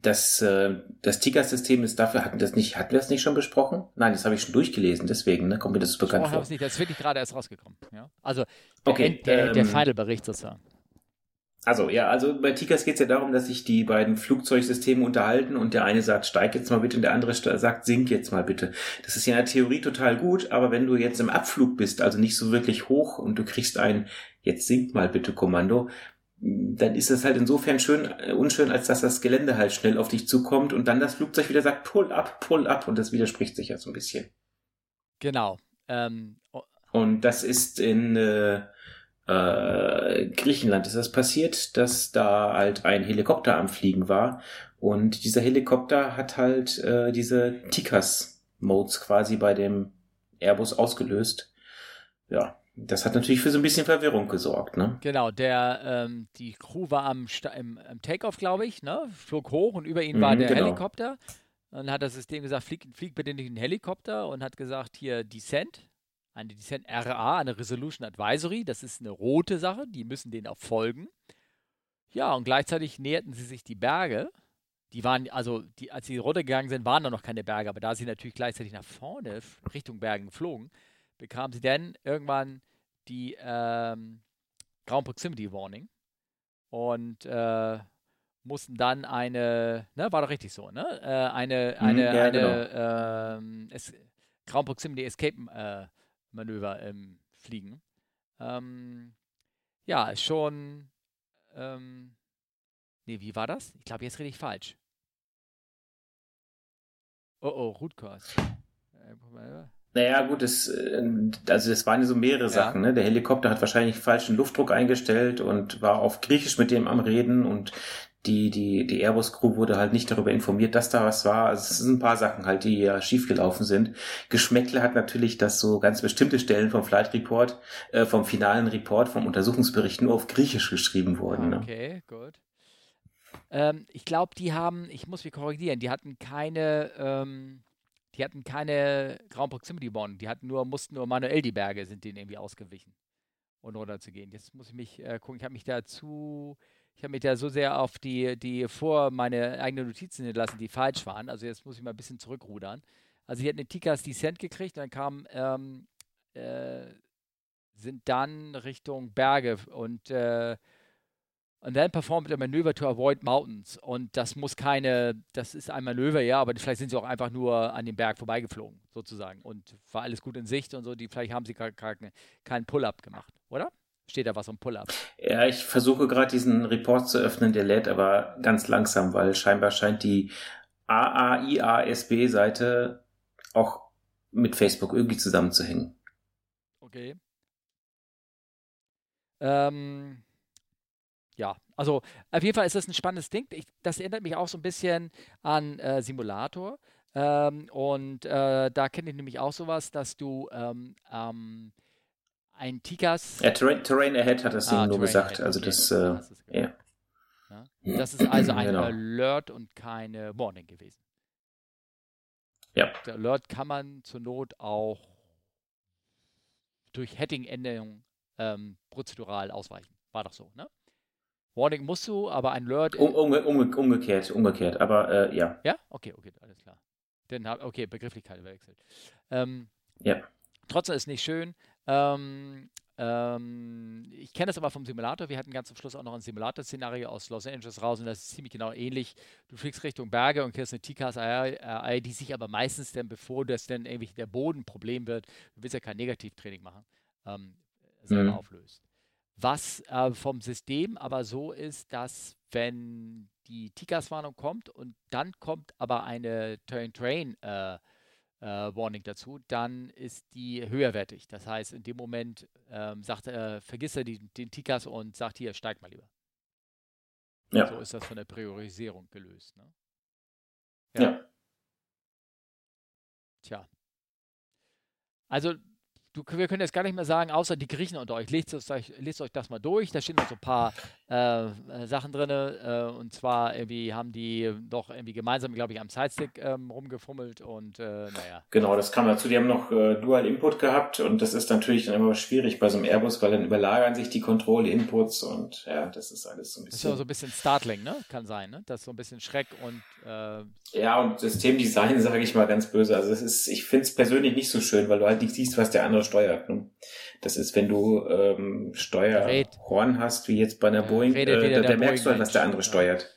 das, äh, das Ticker-System ist dafür, hatten, das nicht, hatten wir das nicht schon besprochen? Nein, das habe ich schon durchgelesen, deswegen ne, kommt mir das so bekannt vor. Nicht, das ist wirklich gerade erst rausgekommen. Ja? Also okay, der, ähm, der Final-Bericht sozusagen. Also, ja, also bei Tickers geht es ja darum, dass sich die beiden Flugzeugsysteme unterhalten und der eine sagt, steig jetzt mal bitte und der andere sagt, sink jetzt mal bitte. Das ist ja in der Theorie total gut, aber wenn du jetzt im Abflug bist, also nicht so wirklich hoch und du kriegst ein, jetzt sink mal bitte Kommando, dann ist das halt insofern schön, äh, unschön, als dass das Gelände halt schnell auf dich zukommt und dann das Flugzeug wieder sagt, pull up, pull up und das widerspricht sich ja so ein bisschen. Genau. Ähm, oh. Und das ist in äh, äh, Griechenland ist das passiert, dass da halt ein Helikopter am Fliegen war und dieser Helikopter hat halt äh, diese Tikas-Modes quasi bei dem Airbus ausgelöst. Ja, das hat natürlich für so ein bisschen Verwirrung gesorgt, ne? Genau, der, ähm, die Crew war am, im, im Takeoff, glaube ich, ne? Flog hoch und über ihn war mhm, der genau. Helikopter. Dann hat das System gesagt, flieg, flieg bitte nicht in den Helikopter und hat gesagt, hier Descent, eine Descent RA, eine Resolution Advisory, das ist eine rote Sache, die müssen denen auch folgen. Ja, und gleichzeitig näherten sie sich die Berge. Die waren, also, die, als sie runtergegangen sind, waren da noch keine Berge, aber da sie natürlich gleichzeitig nach vorne Richtung Bergen geflogen, bekamen sie dann irgendwann die ähm, Ground Proximity Warning und äh, mussten dann eine, ne, war doch richtig so, ne? Äh, eine, mhm, eine, ja, eine genau. ähm, es, Ground Proximity Escape äh, Manöver ähm, fliegen. Ähm, ja, ist schon, ähm, nee, wie war das? Ich glaube, jetzt rede ich falsch. Oh, oh, Root Course. Naja, gut, das, äh, also das waren ja so mehrere ja. Sachen. Ne? Der Helikopter hat wahrscheinlich falschen Luftdruck eingestellt und war auf Griechisch mit dem am Reden und die, die, die Airbus-Crew wurde halt nicht darüber informiert, dass da was war. Also es sind ein paar Sachen halt, die ja schiefgelaufen sind. Geschmäckle hat natürlich, dass so ganz bestimmte Stellen vom Flight Report, äh, vom finalen Report, vom Untersuchungsbericht nur auf Griechisch geschrieben wurden. Ne? Okay, gut. Ähm, ich glaube, die haben, ich muss mich korrigieren, die hatten keine, ähm, die hatten keine Ground Proximity Bond, die hatten nur, mussten nur manuell die Berge, sind denen irgendwie ausgewichen und runter zu gehen. Jetzt muss ich mich äh, gucken, ich habe mich dazu, ich habe mich da so sehr auf die, die vor meine eigenen Notizen hinterlassen, die falsch waren. Also jetzt muss ich mal ein bisschen zurückrudern. Also sie hatten den Tikas Descent gekriegt, dann kam, ähm, äh, sind dann Richtung Berge und äh, und dann performt a maneuver to avoid mountains. Und das muss keine, das ist ein Manöver, ja, aber vielleicht sind sie auch einfach nur an dem Berg vorbeigeflogen, sozusagen. Und war alles gut in Sicht und so. Die, vielleicht haben sie keinen Pull-up gemacht, oder? Steht da was um Pull-up? Ja, ich versuche gerade diesen Report zu öffnen, der lädt aber ganz langsam, weil scheinbar scheint die AAIASB-Seite auch mit Facebook irgendwie zusammenzuhängen. Okay. Ähm, ja, also auf jeden Fall ist das ein spannendes Ding. Ich, das erinnert mich auch so ein bisschen an äh, Simulator. Ähm, und äh, da kenne ich nämlich auch sowas, dass du ähm, ähm, ein Tikas. Ja, Terrain, Terrain Ahead hat das ah, nur gesagt. Ahead, also okay. das, äh, ja. Das ist also ein genau. Alert und keine Warning gewesen. Ja. Der Alert kann man zur Not auch durch Heading-Änderung ähm, prozedural ausweichen. War doch so, ne? Warning musst du, aber ein Alert. Um, umge umge umgekehrt, umgekehrt, aber äh, ja. Ja? Okay, okay, alles klar. Dann hab, okay, Begrifflichkeit wechselt. Ähm, ja. Trotzdem ist nicht schön. Ähm, ähm, ich kenne das aber vom Simulator. Wir hatten ganz zum Schluss auch noch ein Simulator-Szenario aus Los Angeles raus und das ist ziemlich genau ähnlich. Du fliegst Richtung Berge und kriegst eine TCAS-AI, die sich aber meistens dann, bevor das dann irgendwie der Boden ein Problem wird, du willst ja kein Negativtraining machen, ähm, selber mhm. auflöst. Was äh, vom System aber so ist, dass wenn die TICAS-Warnung kommt und dann kommt aber eine Turn-Train äh, äh, Warning dazu, dann ist die höherwertig. Das heißt, in dem Moment ähm, sagt, äh, vergisst er die, den TICAS und sagt hier, steig mal lieber. Ja. So ist das von der Priorisierung gelöst. Ne? Ja. ja. Tja. Also du, wir können jetzt gar nicht mehr sagen, außer die Griechen unter euch. Lest, euch, lest euch das mal durch. Da stehen noch so ein paar äh, Sachen drin. Äh, und zwar irgendwie haben die doch irgendwie gemeinsam, glaube ich, am Sidestick ähm, rumgefummelt und äh, naja. Genau, das kam dazu. Die haben noch äh, Dual Input gehabt und das ist natürlich dann immer schwierig bei so einem Airbus, weil dann überlagern sich die Control-Inputs und ja, das ist alles so ein bisschen. Das ist so ein bisschen Startling, ne? Kann sein, ne? Das ist so ein bisschen Schreck und. Äh, ja, und Systemdesign, sage ich mal ganz böse. Also es ist, ich finde es persönlich nicht so schön, weil du halt nicht siehst, was der andere steuert. Ne? Das ist, wenn du ähm, Steuerhorn hast, wie jetzt bei einer Boeing, äh, da, da merkst du halt, was der andere steuert.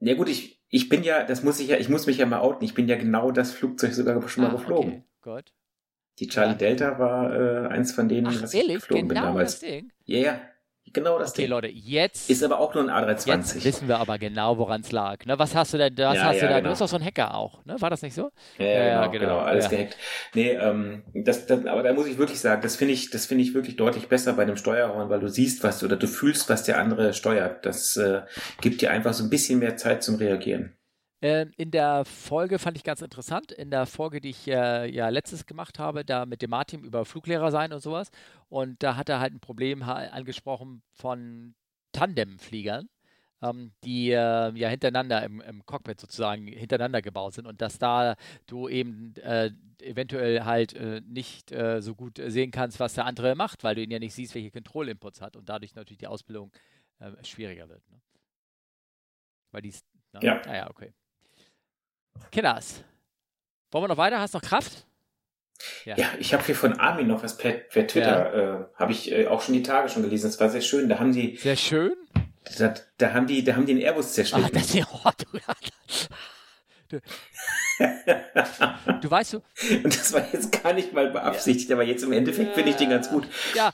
Ja gut, ich, ich bin ja, das muss ich ja, ich muss mich ja mal outen, ich bin ja genau das Flugzeug sogar schon mal ah, geflogen. Okay, gut. Die Charlie ja. Delta war äh, eins von denen, Ach, was ehrlich? ich geflogen genau bin damals. Das Ding? Ja, yeah, Genau das okay, Ding. Leute, jetzt. Ist aber auch nur ein A320. Jetzt wissen wir aber genau, woran es lag. Ne, was hast du denn? Was ja, hast ja, du da? Genau. Du bist doch so ein Hacker auch, ne? War das nicht so? Ja, ja genau, genau, genau, alles gehackt. Nee, ähm, das, das, aber da muss ich wirklich sagen, das finde ich, das finde ich wirklich deutlich besser bei einem Steuerhorn, weil du siehst, was du, oder du fühlst, was der andere steuert. Das äh, gibt dir einfach so ein bisschen mehr Zeit zum Reagieren. Ähm, in der Folge fand ich ganz interessant, in der Folge, die ich äh, ja letztes gemacht habe, da mit dem Martin über Fluglehrer sein und sowas. Und da hat er halt ein Problem angesprochen von Tandemfliegern, ähm, die äh, ja hintereinander im, im, Cockpit sozusagen hintereinander gebaut sind und dass da du eben äh, eventuell halt äh, nicht äh, so gut sehen kannst, was der andere macht, weil du ihn ja nicht siehst, welche Control-Inputs hat und dadurch natürlich die Ausbildung äh, schwieriger wird. Ne? Weil die. Ne? Ja. Ah, ja, okay. Kinders. Wollen wir noch weiter? Hast du noch Kraft? Ja, ja ich habe hier von Armin noch was per, per Twitter, ja. äh, habe ich äh, auch schon die Tage schon gelesen. Das war sehr schön. Da haben die. Sehr schön? Da, da haben die, da haben die den Airbus zerschnitten. Ach, das ist oh, du, du, du weißt du. Und das war jetzt gar nicht mal beabsichtigt, ja. aber jetzt im Endeffekt finde ich den ganz gut. Ja.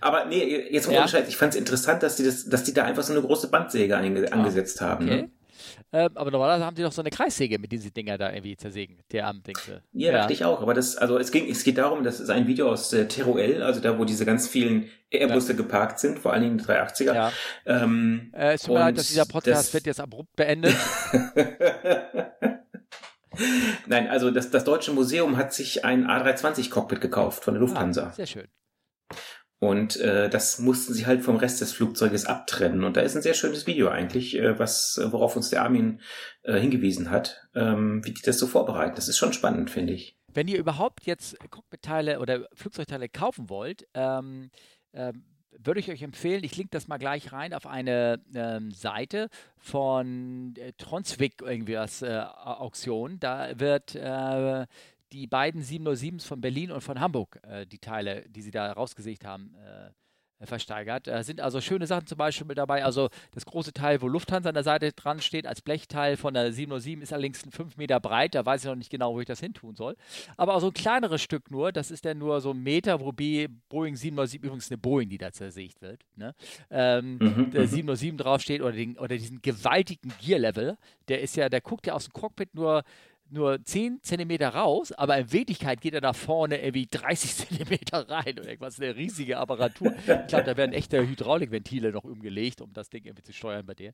Aber nee, jetzt ja. ich fand es interessant, dass die das, dass die da einfach so eine große Bandsäge ange, angesetzt haben. Ne? Okay. Ne? Ähm, aber normalerweise haben die doch so eine Kreissäge, mit denen sie Dinger da irgendwie zersägen, der am Dingse. Ja, ja, dachte ich auch. Aber das, also es ging, es geht darum, das ist ein Video aus äh, Teruel, also da, wo diese ganz vielen Airbusse ja. geparkt sind, vor allen Dingen die 380er. Ja. Ähm, äh, es tut mir leid, dass dieser Podcast das wird jetzt abrupt beendet. Nein, also das, das Deutsche Museum hat sich ein A320-Cockpit gekauft von der Lufthansa. Ah, sehr schön. Und äh, das mussten sie halt vom Rest des Flugzeuges abtrennen. Und da ist ein sehr schönes Video eigentlich, äh, was, worauf uns der Armin äh, hingewiesen hat, ähm, wie die das so vorbereiten. Das ist schon spannend, finde ich. Wenn ihr überhaupt jetzt Cockpit-Teile oder Flugzeugteile kaufen wollt, ähm, ähm, würde ich euch empfehlen, ich link das mal gleich rein auf eine ähm, Seite von äh, Tronsvik irgendwie was äh, Auktion. Da wird äh, die beiden 707s von Berlin und von Hamburg, äh, die Teile, die sie da rausgesicht haben, äh, versteigert. Äh, sind also schöne Sachen zum Beispiel mit dabei. Also das große Teil, wo Lufthansa an der Seite dran steht, als Blechteil von der 707 ist allerdings 5 Meter breit. Da weiß ich noch nicht genau, wo ich das hin tun soll. Aber auch so ein kleineres Stück nur, das ist dann nur so ein Meter, wo Boeing 707, übrigens eine Boeing, die da zersägt wird, ne? ähm, mhm, der 707 mhm. draufsteht oder, den, oder diesen gewaltigen Gear-Level, der ist ja, der guckt ja aus dem Cockpit nur nur 10 Zentimeter raus, aber in Wirklichkeit geht er da vorne irgendwie 30 Zentimeter rein oder irgendwas, eine riesige Apparatur. Ich glaube, da werden echte Hydraulikventile noch umgelegt, um das Ding irgendwie zu steuern bei dir.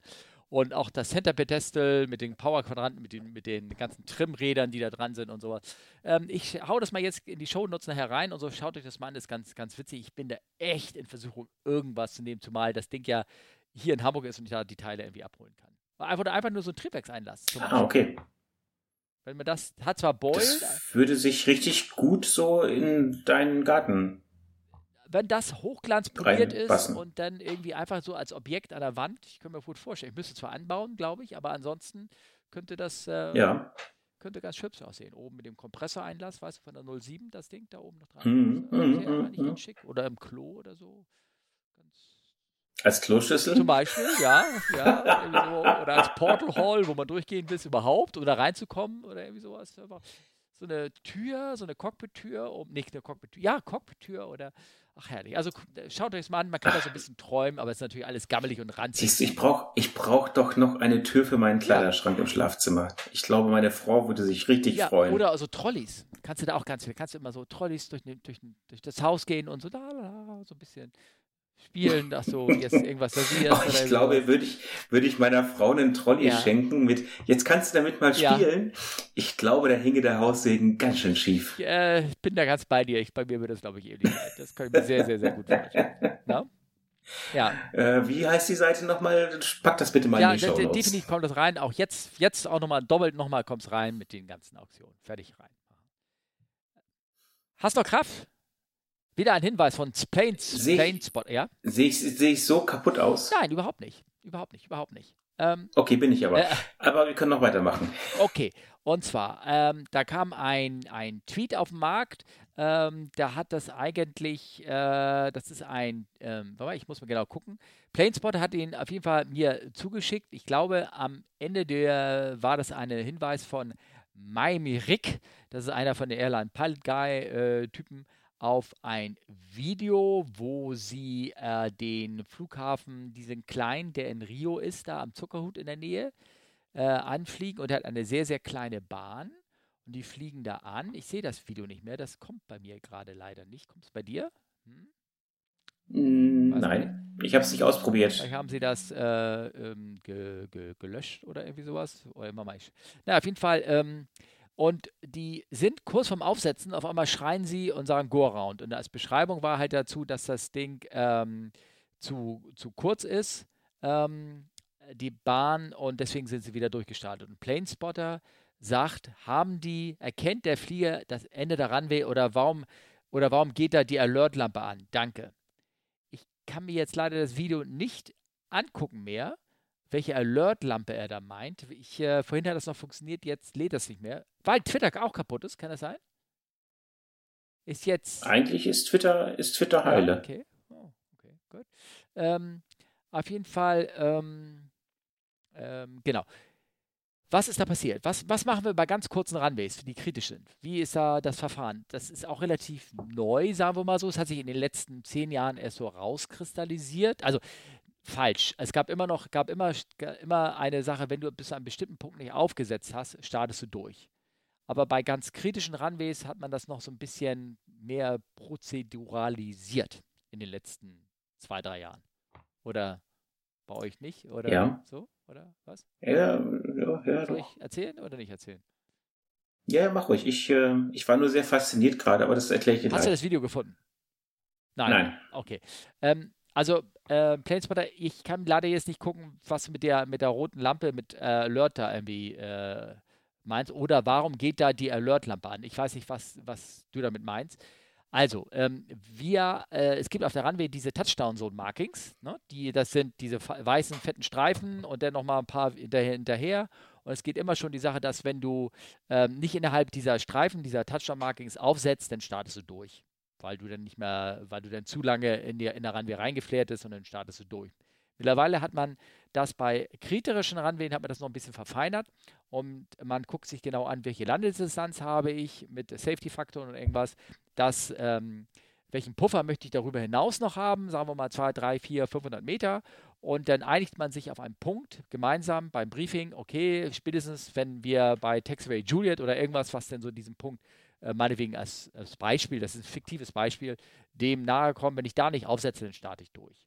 Und auch das Center Pedestal mit den Power-Quadranten, mit den, mit den ganzen Trimrädern, die da dran sind und sowas. Ähm, ich hau das mal jetzt in die Show-Notes nachher rein und so, schaut euch das mal an, das ist ganz, ganz witzig. Ich bin da echt in Versuchung, irgendwas zu nehmen, zumal das Ding ja hier in Hamburg ist und ich da die Teile irgendwie abholen kann. Einfach, einfach nur so ein Triebwerkseinlass. Ah, okay. Wenn man das hat zwar Boil. Das würde sich richtig gut so in deinen Garten. Wenn das hochglanzpoliert ist und dann irgendwie einfach so als Objekt an der Wand, ich könnte mir gut vorstellen, ich müsste zwar anbauen, glaube ich, aber ansonsten könnte das äh, ja. könnte ganz hübsch aussehen. Oben mit dem Kompressoreinlass, weißt du, von der 07, das Ding da oben noch dran. Mhm, das, äh, mm, mm. schick. Oder im Klo oder so. Als Kloschüssel? Zum Beispiel, ja. ja so, oder als Portal Hall, wo man durchgehen will, überhaupt, oder reinzukommen oder irgendwie sowas. So eine Tür, so eine Cockpit-Tür, um, nicht eine Cockpit-Tür, ja, Cockpit-Tür oder, ach herrlich. Also schaut euch das mal an, man kann da so ein bisschen träumen, aber es ist natürlich alles gammelig und ranzig. Siehst du, ich brauche ich brauch doch noch eine Tür für meinen Kleiderschrank ja. im Schlafzimmer. Ich glaube, meine Frau würde sich richtig ja, freuen. Oder also Trolleys. Kannst du da auch ganz viel, kannst du immer so Trolleys durch, durch, durch das Haus gehen und so, da, da, so ein bisschen spielen, dass du jetzt irgendwas servierst. Oh, ich glaube, so. würde ich, würde ich meiner Frau einen Trolley ja. schenken mit, jetzt kannst du damit mal spielen. Ja. Ich glaube, da hinge der Haussegen ganz schön schief. Ich äh, bin da ganz bei dir. Ich, bei mir würde das, glaube ich, ähnlich sein. Das kann ich mir sehr, sehr, sehr gut vorstellen. Na? Ja. Äh, wie heißt die Seite nochmal? Pack das bitte mal ja, in die Show Ja, definitiv kommt das rein. Auch jetzt, jetzt auch nochmal doppelt nochmal kommt es rein mit den ganzen Auktionen. Fertig rein. Hast du noch Kraft? Wieder ein Hinweis von Planes, seh Planespot, ja? Sehe ich, seh ich so kaputt aus? Nein, überhaupt nicht. Überhaupt nicht, überhaupt nicht. Ähm, okay, bin ich aber. Äh, aber wir können noch weitermachen. Okay, und zwar, ähm, da kam ein, ein Tweet auf den Markt, ähm, da hat das eigentlich, äh, das ist ein, ähm, ich muss mal genau gucken. Planespotter hat ihn auf jeden Fall mir zugeschickt. Ich glaube, am Ende der war das ein Hinweis von Miami Rick, das ist einer von den Airline Pilot Guy äh, Typen auf ein Video, wo sie äh, den Flughafen, diesen kleinen, der in Rio ist, da am Zuckerhut in der Nähe, äh, anfliegen und er hat eine sehr, sehr kleine Bahn. Und die fliegen da an. Ich sehe das Video nicht mehr. Das kommt bei mir gerade leider nicht. Kommt es bei dir? Hm? Mm, nein, nicht? ich habe es nicht ausprobiert. Vielleicht haben sie das äh, ähm, ge, ge, gelöscht oder irgendwie sowas. Oder immer mal. Na, auf jeden Fall. Ähm, und die sind kurz vorm Aufsetzen, auf einmal schreien sie und sagen Go-Around. Und als Beschreibung war halt dazu, dass das Ding ähm, zu, zu kurz ist, ähm, die Bahn, und deswegen sind sie wieder durchgestartet. Und Planespotter sagt, haben die, erkennt der Flieger das Ende der Runway oder warum, oder warum geht da die Alert-Lampe an? Danke. Ich kann mir jetzt leider das Video nicht angucken mehr welche Alert-Lampe er da meint. Ich, äh, vorhin hat das noch funktioniert, jetzt lädt das nicht mehr. Weil Twitter auch kaputt ist, kann das sein? Ist jetzt. Eigentlich ist Twitter, ist Twitter heile. Ja, okay. Oh, okay, gut. Ähm, auf jeden Fall, ähm, ähm, genau. Was ist da passiert? Was, was machen wir bei ganz kurzen Runways, die kritisch sind? Wie ist da das Verfahren? Das ist auch relativ neu, sagen wir mal so. Es hat sich in den letzten zehn Jahren erst so rauskristallisiert. Also falsch. Es gab immer noch, gab immer, immer eine Sache, wenn du bis zu einem bestimmten Punkt nicht aufgesetzt hast, startest du durch. Aber bei ganz kritischen Runways hat man das noch so ein bisschen mehr prozeduralisiert in den letzten zwei, drei Jahren. Oder bei euch nicht? Oder ja. so? Oder was? Ja, ja, ja. Soll ich erzählen oder nicht erzählen? Ja, mach ruhig. Ich, äh, ich war nur sehr fasziniert gerade, aber das erkläre ich dir Hast du das Video gefunden? Nein. Nein. Okay. Ähm, also, äh, Planespotter, ich kann leider jetzt nicht gucken, was mit der, mit der roten Lampe mit äh, Alert da irgendwie äh, meinst. Oder warum geht da die Alert-Lampe an? Ich weiß nicht, was, was du damit meinst. Also, ähm, wir, äh, es gibt auf der Runway diese Touchdown-Zone-Markings. Ne? Die, das sind diese weißen, fetten Streifen und dann nochmal ein paar hinterher, hinterher. Und es geht immer schon die Sache, dass wenn du ähm, nicht innerhalb dieser Streifen, dieser Touchdown-Markings aufsetzt, dann startest du durch weil du dann nicht mehr, weil du dann zu lange in, die, in der Runway reingeflärt ist und dann startest du durch. Mittlerweile hat man das bei kritischen Runways hat man das noch ein bisschen verfeinert und man guckt sich genau an, welche Landedistanz habe ich mit Safety-Faktoren und irgendwas, das, ähm, welchen Puffer möchte ich darüber hinaus noch haben, sagen wir mal 2, 3, 4, 500 Meter und dann einigt man sich auf einen Punkt gemeinsam beim Briefing, okay, spätestens wenn wir bei Taxway Juliet oder irgendwas, was denn so diesen Punkt äh, meinetwegen als, als Beispiel, das ist ein fiktives Beispiel, dem nahe kommen, wenn ich da nicht aufsetze, dann starte ich durch.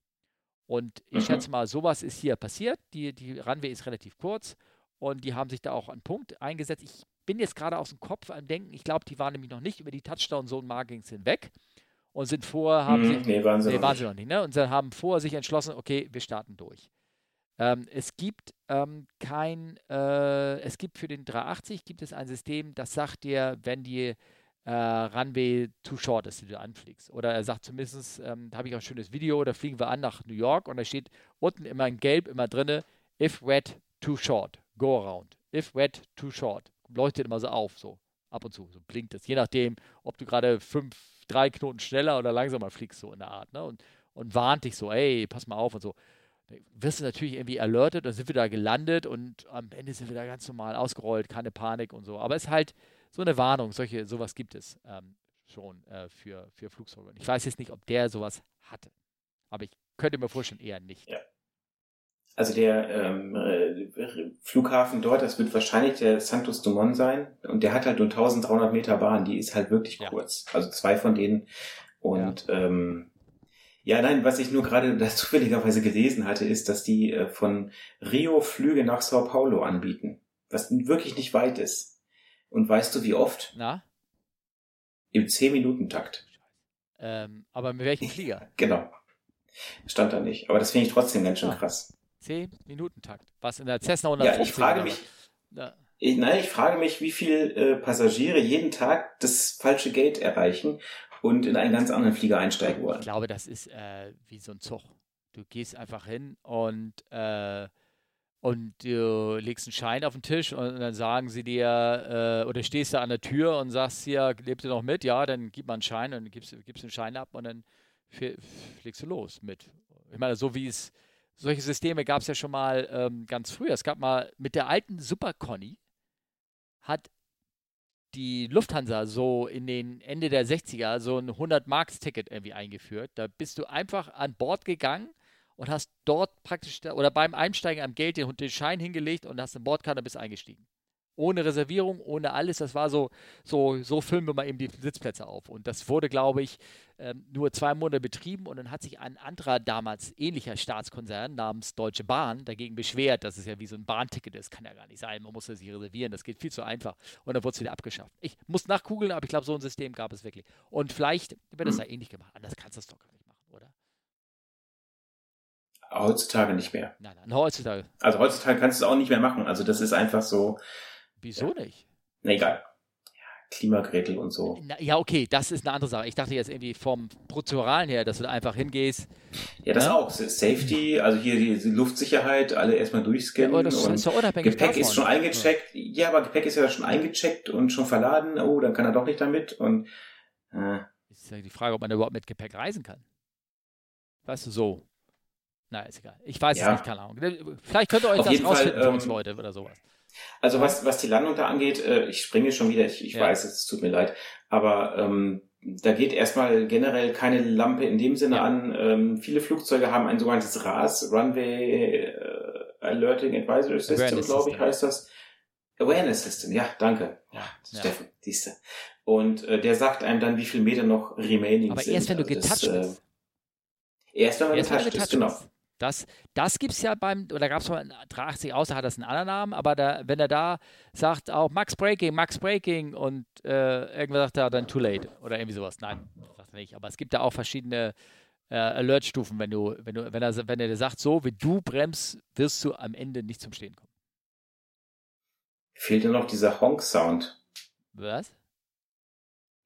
Und ich mhm. schätze mal, sowas ist hier passiert. Die, die Runway ist relativ kurz und die haben sich da auch einen Punkt eingesetzt. Ich bin jetzt gerade aus dem Kopf am Denken, ich glaube, die waren nämlich noch nicht über die Touchdown-Zone-Markings hinweg und sind vor, haben mhm, sich, nee, waren sie, nee, noch, waren nicht. sie noch nicht, ne? Und sie haben vor sich entschlossen, okay, wir starten durch. Ähm, es gibt ähm, kein, äh, es gibt für den 380 gibt es ein System, das sagt dir, wenn die äh, Runway too short ist, die du anfliegst. Oder er sagt zumindest, ähm, da habe ich auch ein schönes Video, da fliegen wir an nach New York und da steht unten immer in Gelb immer drinne, if wet, too short, go around. If wet, too short. Leuchtet immer so auf, so ab und zu, so blinkt es. Je nachdem, ob du gerade fünf, drei Knoten schneller oder langsamer fliegst, so in der Art. Ne? Und, und warnt dich so, ey, pass mal auf und so wirst du natürlich irgendwie alertet, dann sind wir da gelandet und am Ende sind wir da ganz normal ausgerollt, keine Panik und so. Aber es ist halt so eine Warnung, solche, sowas gibt es ähm, schon äh, für, für Flugzeuge. Ich weiß jetzt nicht, ob der sowas hatte, aber ich könnte mir vorstellen, eher nicht. Ja. Also der ähm, äh, Flughafen dort, das wird wahrscheinlich der Santos Dumont sein und der hat halt nur 1300 Meter Bahn, die ist halt wirklich kurz. Ja. Also zwei von denen und ja. ähm, Ja, nein, was ich nur gerade zufälligerweise gelesen hatte, ist, dass die äh, von Rio Flüge nach Sao Paulo anbieten. Was wirklich nicht weit ist. Und weißt du, wie oft? Na? Im 10-Minuten-Takt. Ähm, aber mit welchem Flieger? genau. Stand da nicht. Aber das finde ich trotzdem ganz schön ah. krass. 10-Minuten-Takt. Was in der Cessna 150? Ja, ich frage mich. Ja. Ich, nein, ich frage mich, wie viele äh, Passagiere jeden Tag das falsche Gate erreichen und in einen ganz anderen Flieger einsteigen wollen. Ich glaube, das ist äh, wie so ein Zug. Du gehst einfach hin und, äh, und du legst einen Schein auf den Tisch und dann sagen sie dir, äh, oder stehst du an der Tür und sagst hier, lebt ihr noch mit? Ja, dann gib mal einen Schein und gibst, gibst einen Schein ab und dann fliegst du los mit. Ich meine, so wie es, solche Systeme gab es ja schon mal ähm, ganz früh. Es gab mal mit der alten Super Conny, hat die Lufthansa so in den Ende der 60er so ein 100-Marks-Ticket irgendwie eingeführt. Da bist du einfach an Bord gegangen und hast dort praktisch oder beim Einsteigen am Geld den, den Schein hingelegt und hast eine Bordkarte und bist eingestiegen ohne Reservierung, ohne alles. Das war so, so, so füllen wir mal eben die Sitzplätze auf. Und das wurde, glaube ich, ähm, nur zwei Monate betrieben und dann hat sich ein anderer damals ähnlicher Staatskonzern namens Deutsche Bahn dagegen beschwert, dass es ja wie so ein Bahnticket ist. Kann ja gar nicht sein, man muss das sich reservieren, das geht viel zu einfach. Und dann wurde es wieder abgeschafft. Ich muss nachkugeln, aber ich glaube, so ein System gab es wirklich. Und vielleicht wird es mhm. da ähnlich gemacht. Anders kannst du das doch gar nicht machen, oder? Heutzutage nicht mehr. Nein, nein, heutzutage. Also heutzutage kannst du es auch nicht mehr machen. Also das ist einfach so, Wieso ja. nicht? Na egal. Klimagrätel und so. Na, ja, okay, das ist eine andere Sache. Ich dachte jetzt irgendwie vom Prozeduralen her, dass du da einfach hingehst. Ja, das ja? auch. Safety, also hier die, Luftsicherheit, alle erstmal durchscannen. Ja, aber das ist unabhängig Gepäck davon. ist schon eingecheckt. Ja. aber Gepäck ist ja schon eingecheckt und schon verladen. Oh, dann kann er doch nicht damit. Und äh. ist ja die Frage, ob man überhaupt mit Gepäck reisen kann. Weißt du, so. Na, ist egal. Ich weiß ja. es nicht, keine Ahnung. Vielleicht könnt ihr euch Auf das rausfinden Fall, für uns ähm, Leute oder sowas. Also was, was die Landung da angeht, äh, ich springe schon wieder, ich, ich ja. weiß, es tut mir leid, aber ähm, da geht erstmal generell keine Lampe in dem Sinne ja. an. Ähm, viele Flugzeuge haben ein sogenanntes RAS, Runway äh, Alerting Advisory System, glaube ich, heißt das. Awareness System, ja, danke. Ja, Steffen, ja. siehste. Und äh, der sagt einem dann, wie viel Meter noch remaining Aber sind. Aber erst wenn du getoucht das, bist. Äh, erst wenn man getoucht ist, genau. Das, das gibt es ja beim, oder gab es mal 380 außer hat das einen anderen Namen, aber da, wenn er da sagt, auch Max Breaking, Max Breaking und äh, irgendwer sagt da dann Too Late oder irgendwie sowas. Nein, sagt er nicht. Aber es gibt da auch verschiedene äh, Alert-Stufen, wenn du, wenn du, wenn er, wenn er dir sagt, so wie du bremst, wirst du am Ende nicht zum Stehen kommen. Fehlt dir noch dieser Honk-Sound. Was?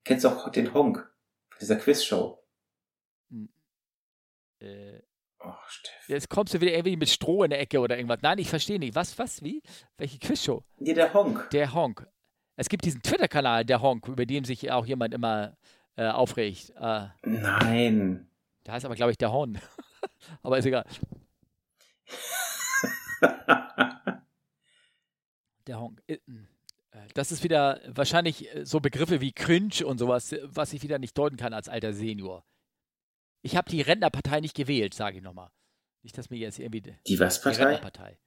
Kennst du auch den Honk? Dieser Quiz-Show? Äh, Oh, Jetzt kommst du wieder irgendwie mit Stroh in der Ecke oder irgendwas. Nein, ich verstehe nicht. Was, was, wie? Welche Quizshow? Nee, der Honk. Der Honk. Es gibt diesen Twitter-Kanal, der Honk, über den sich auch jemand immer äh, aufregt. Äh, Nein. Der heißt aber, glaube ich, der Horn. aber ist egal. der Honk. Äh, äh, das ist wieder wahrscheinlich äh, so Begriffe wie cringe und sowas, was ich wieder nicht deuten kann als alter Senior. Ich habe die Rentnerpartei nicht gewählt, sage ich nochmal. Nicht, dass mir jetzt irgendwie. Die was Partei? Die Rentnerpartei.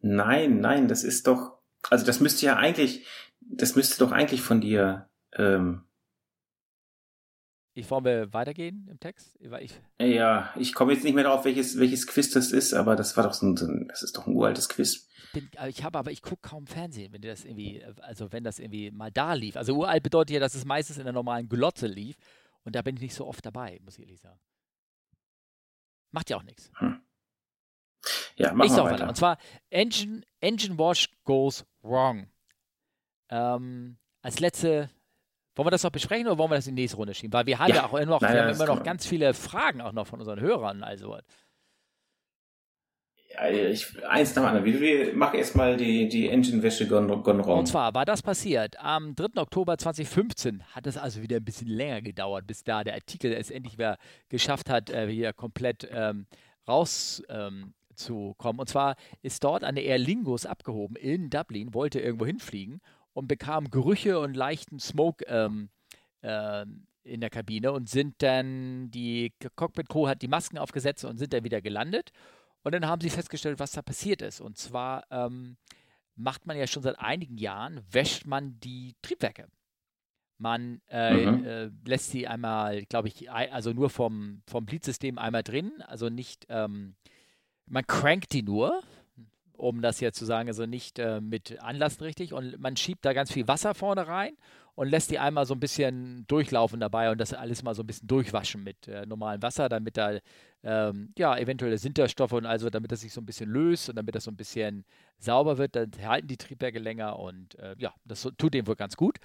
Nein, nein, das ist doch. Also das müsste ja eigentlich, das müsste doch eigentlich von dir. Ähm, ich wollen wir weitergehen im Text? Ich, ja, ich komme jetzt nicht mehr darauf, welches, welches Quiz das ist, aber das war doch so ein, das ist doch ein uraltes Quiz. Bin, ich habe aber, ich gucke kaum Fernsehen, wenn das irgendwie, also wenn das irgendwie mal da lief. Also uralt bedeutet ja, dass es meistens in der normalen Glotze lief. Und da bin ich nicht so oft dabei, muss ich ehrlich sagen. Macht ja auch nichts. Hm. Ja, machen ich wir weiter. Und zwar Engine, Engine Wash goes wrong. Ähm, als letzte, wollen wir das noch besprechen oder wollen wir das in die nächste Runde schieben? Weil wir haben ja, ja auch immer noch, haben immer noch ganz viele Fragen auch noch von unseren Hörern. Also ich, eins nach anderen. Wir machen erstmal die, die Engine-Wäsche wrong. Und zwar war das passiert am 3. Oktober 2015. Hat es also wieder ein bisschen länger gedauert, bis da der Artikel es endlich wieder geschafft hat, äh, hier komplett ähm, rauszukommen. Ähm, und zwar ist dort eine Air Lingus abgehoben in Dublin, wollte irgendwo hinfliegen und bekam Gerüche und leichten Smoke ähm, äh, in der Kabine und sind dann, die Cockpit-Crew hat die Masken aufgesetzt und sind dann wieder gelandet. Und dann haben sie festgestellt, was da passiert ist. Und zwar ähm, macht man ja schon seit einigen Jahren, wäscht man die Triebwerke. Man äh, mhm. äh, lässt sie einmal, glaube ich, also nur vom, vom Bleed-System einmal drin, also nicht, ähm, man crankt die nur, um das jetzt zu sagen, also nicht äh, mit Anlass richtig und man schiebt da ganz viel Wasser vorne rein und lässt die einmal so ein bisschen durchlaufen dabei und das alles mal so ein bisschen durchwaschen mit äh, normalem Wasser, damit da ähm, ja eventuelle Sinterstoffe und also damit das sich so ein bisschen löst und damit das so ein bisschen sauber wird, dann halten die Triebwerke länger und äh, ja, das tut dem wohl ganz gut.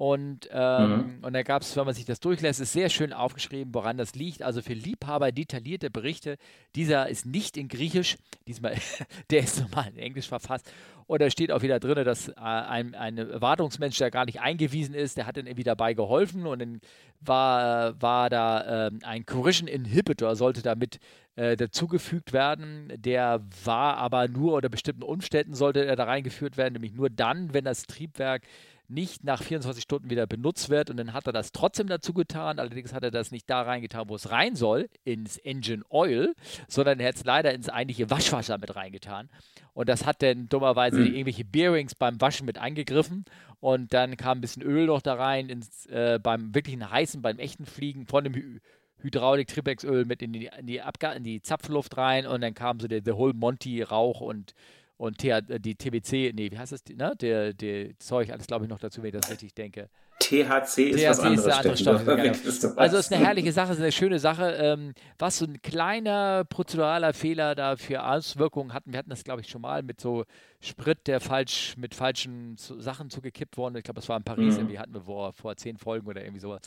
Und, ähm, mhm. und da gab es, wenn man sich das durchlässt, ist sehr schön aufgeschrieben, woran das liegt. Also für Liebhaber detaillierte Berichte. Dieser ist nicht in Griechisch, diesmal, der ist normal in Englisch verfasst. Und da steht auch wieder drin, dass äh, ein, ein Wartungsmensch, der gar nicht eingewiesen ist, der hat dann irgendwie dabei geholfen und dann war, war da äh, ein Corrosion Inhibitor, sollte damit äh, dazugefügt werden. Der war aber nur unter bestimmten Umständen sollte er da reingeführt werden, nämlich nur dann, wenn das Triebwerk nicht nach 24 Stunden wieder benutzt wird und dann hat er das trotzdem dazu getan. Allerdings hat er das nicht da reingetan, wo es rein soll, ins Engine Oil, sondern er hat es leider ins eigentliche Waschwasser mit reingetan. Und das hat dann dummerweise mhm. irgendwelche Bearings beim Waschen mit eingegriffen und dann kam ein bisschen Öl noch da rein ins, äh, beim wirklichen heißen, beim echten Fliegen von dem Hy Hydraulik-Tripexöl mit in die, in die, in die Zapfluft rein und dann kam so der The Whole Monty Rauch und und TH, äh, die TBC, nee, wie heißt das, ne? Der, der Zeug, alles glaube ich noch dazu, wenn ich das richtig denke. THC ist THC was anderes. Ist andere Stoff, genau. Also es ist eine herrliche Sache, ist eine schöne Sache. Ähm, was so ein kleiner prozeduraler Fehler da für Auswirkungen hatten, wir hatten das glaube ich schon mal mit so Sprit, der falsch mit falschen Sachen zugekippt worden. Ich glaube, das war in Paris, mhm. irgendwie hatten wir vor, vor zehn Folgen oder irgendwie sowas.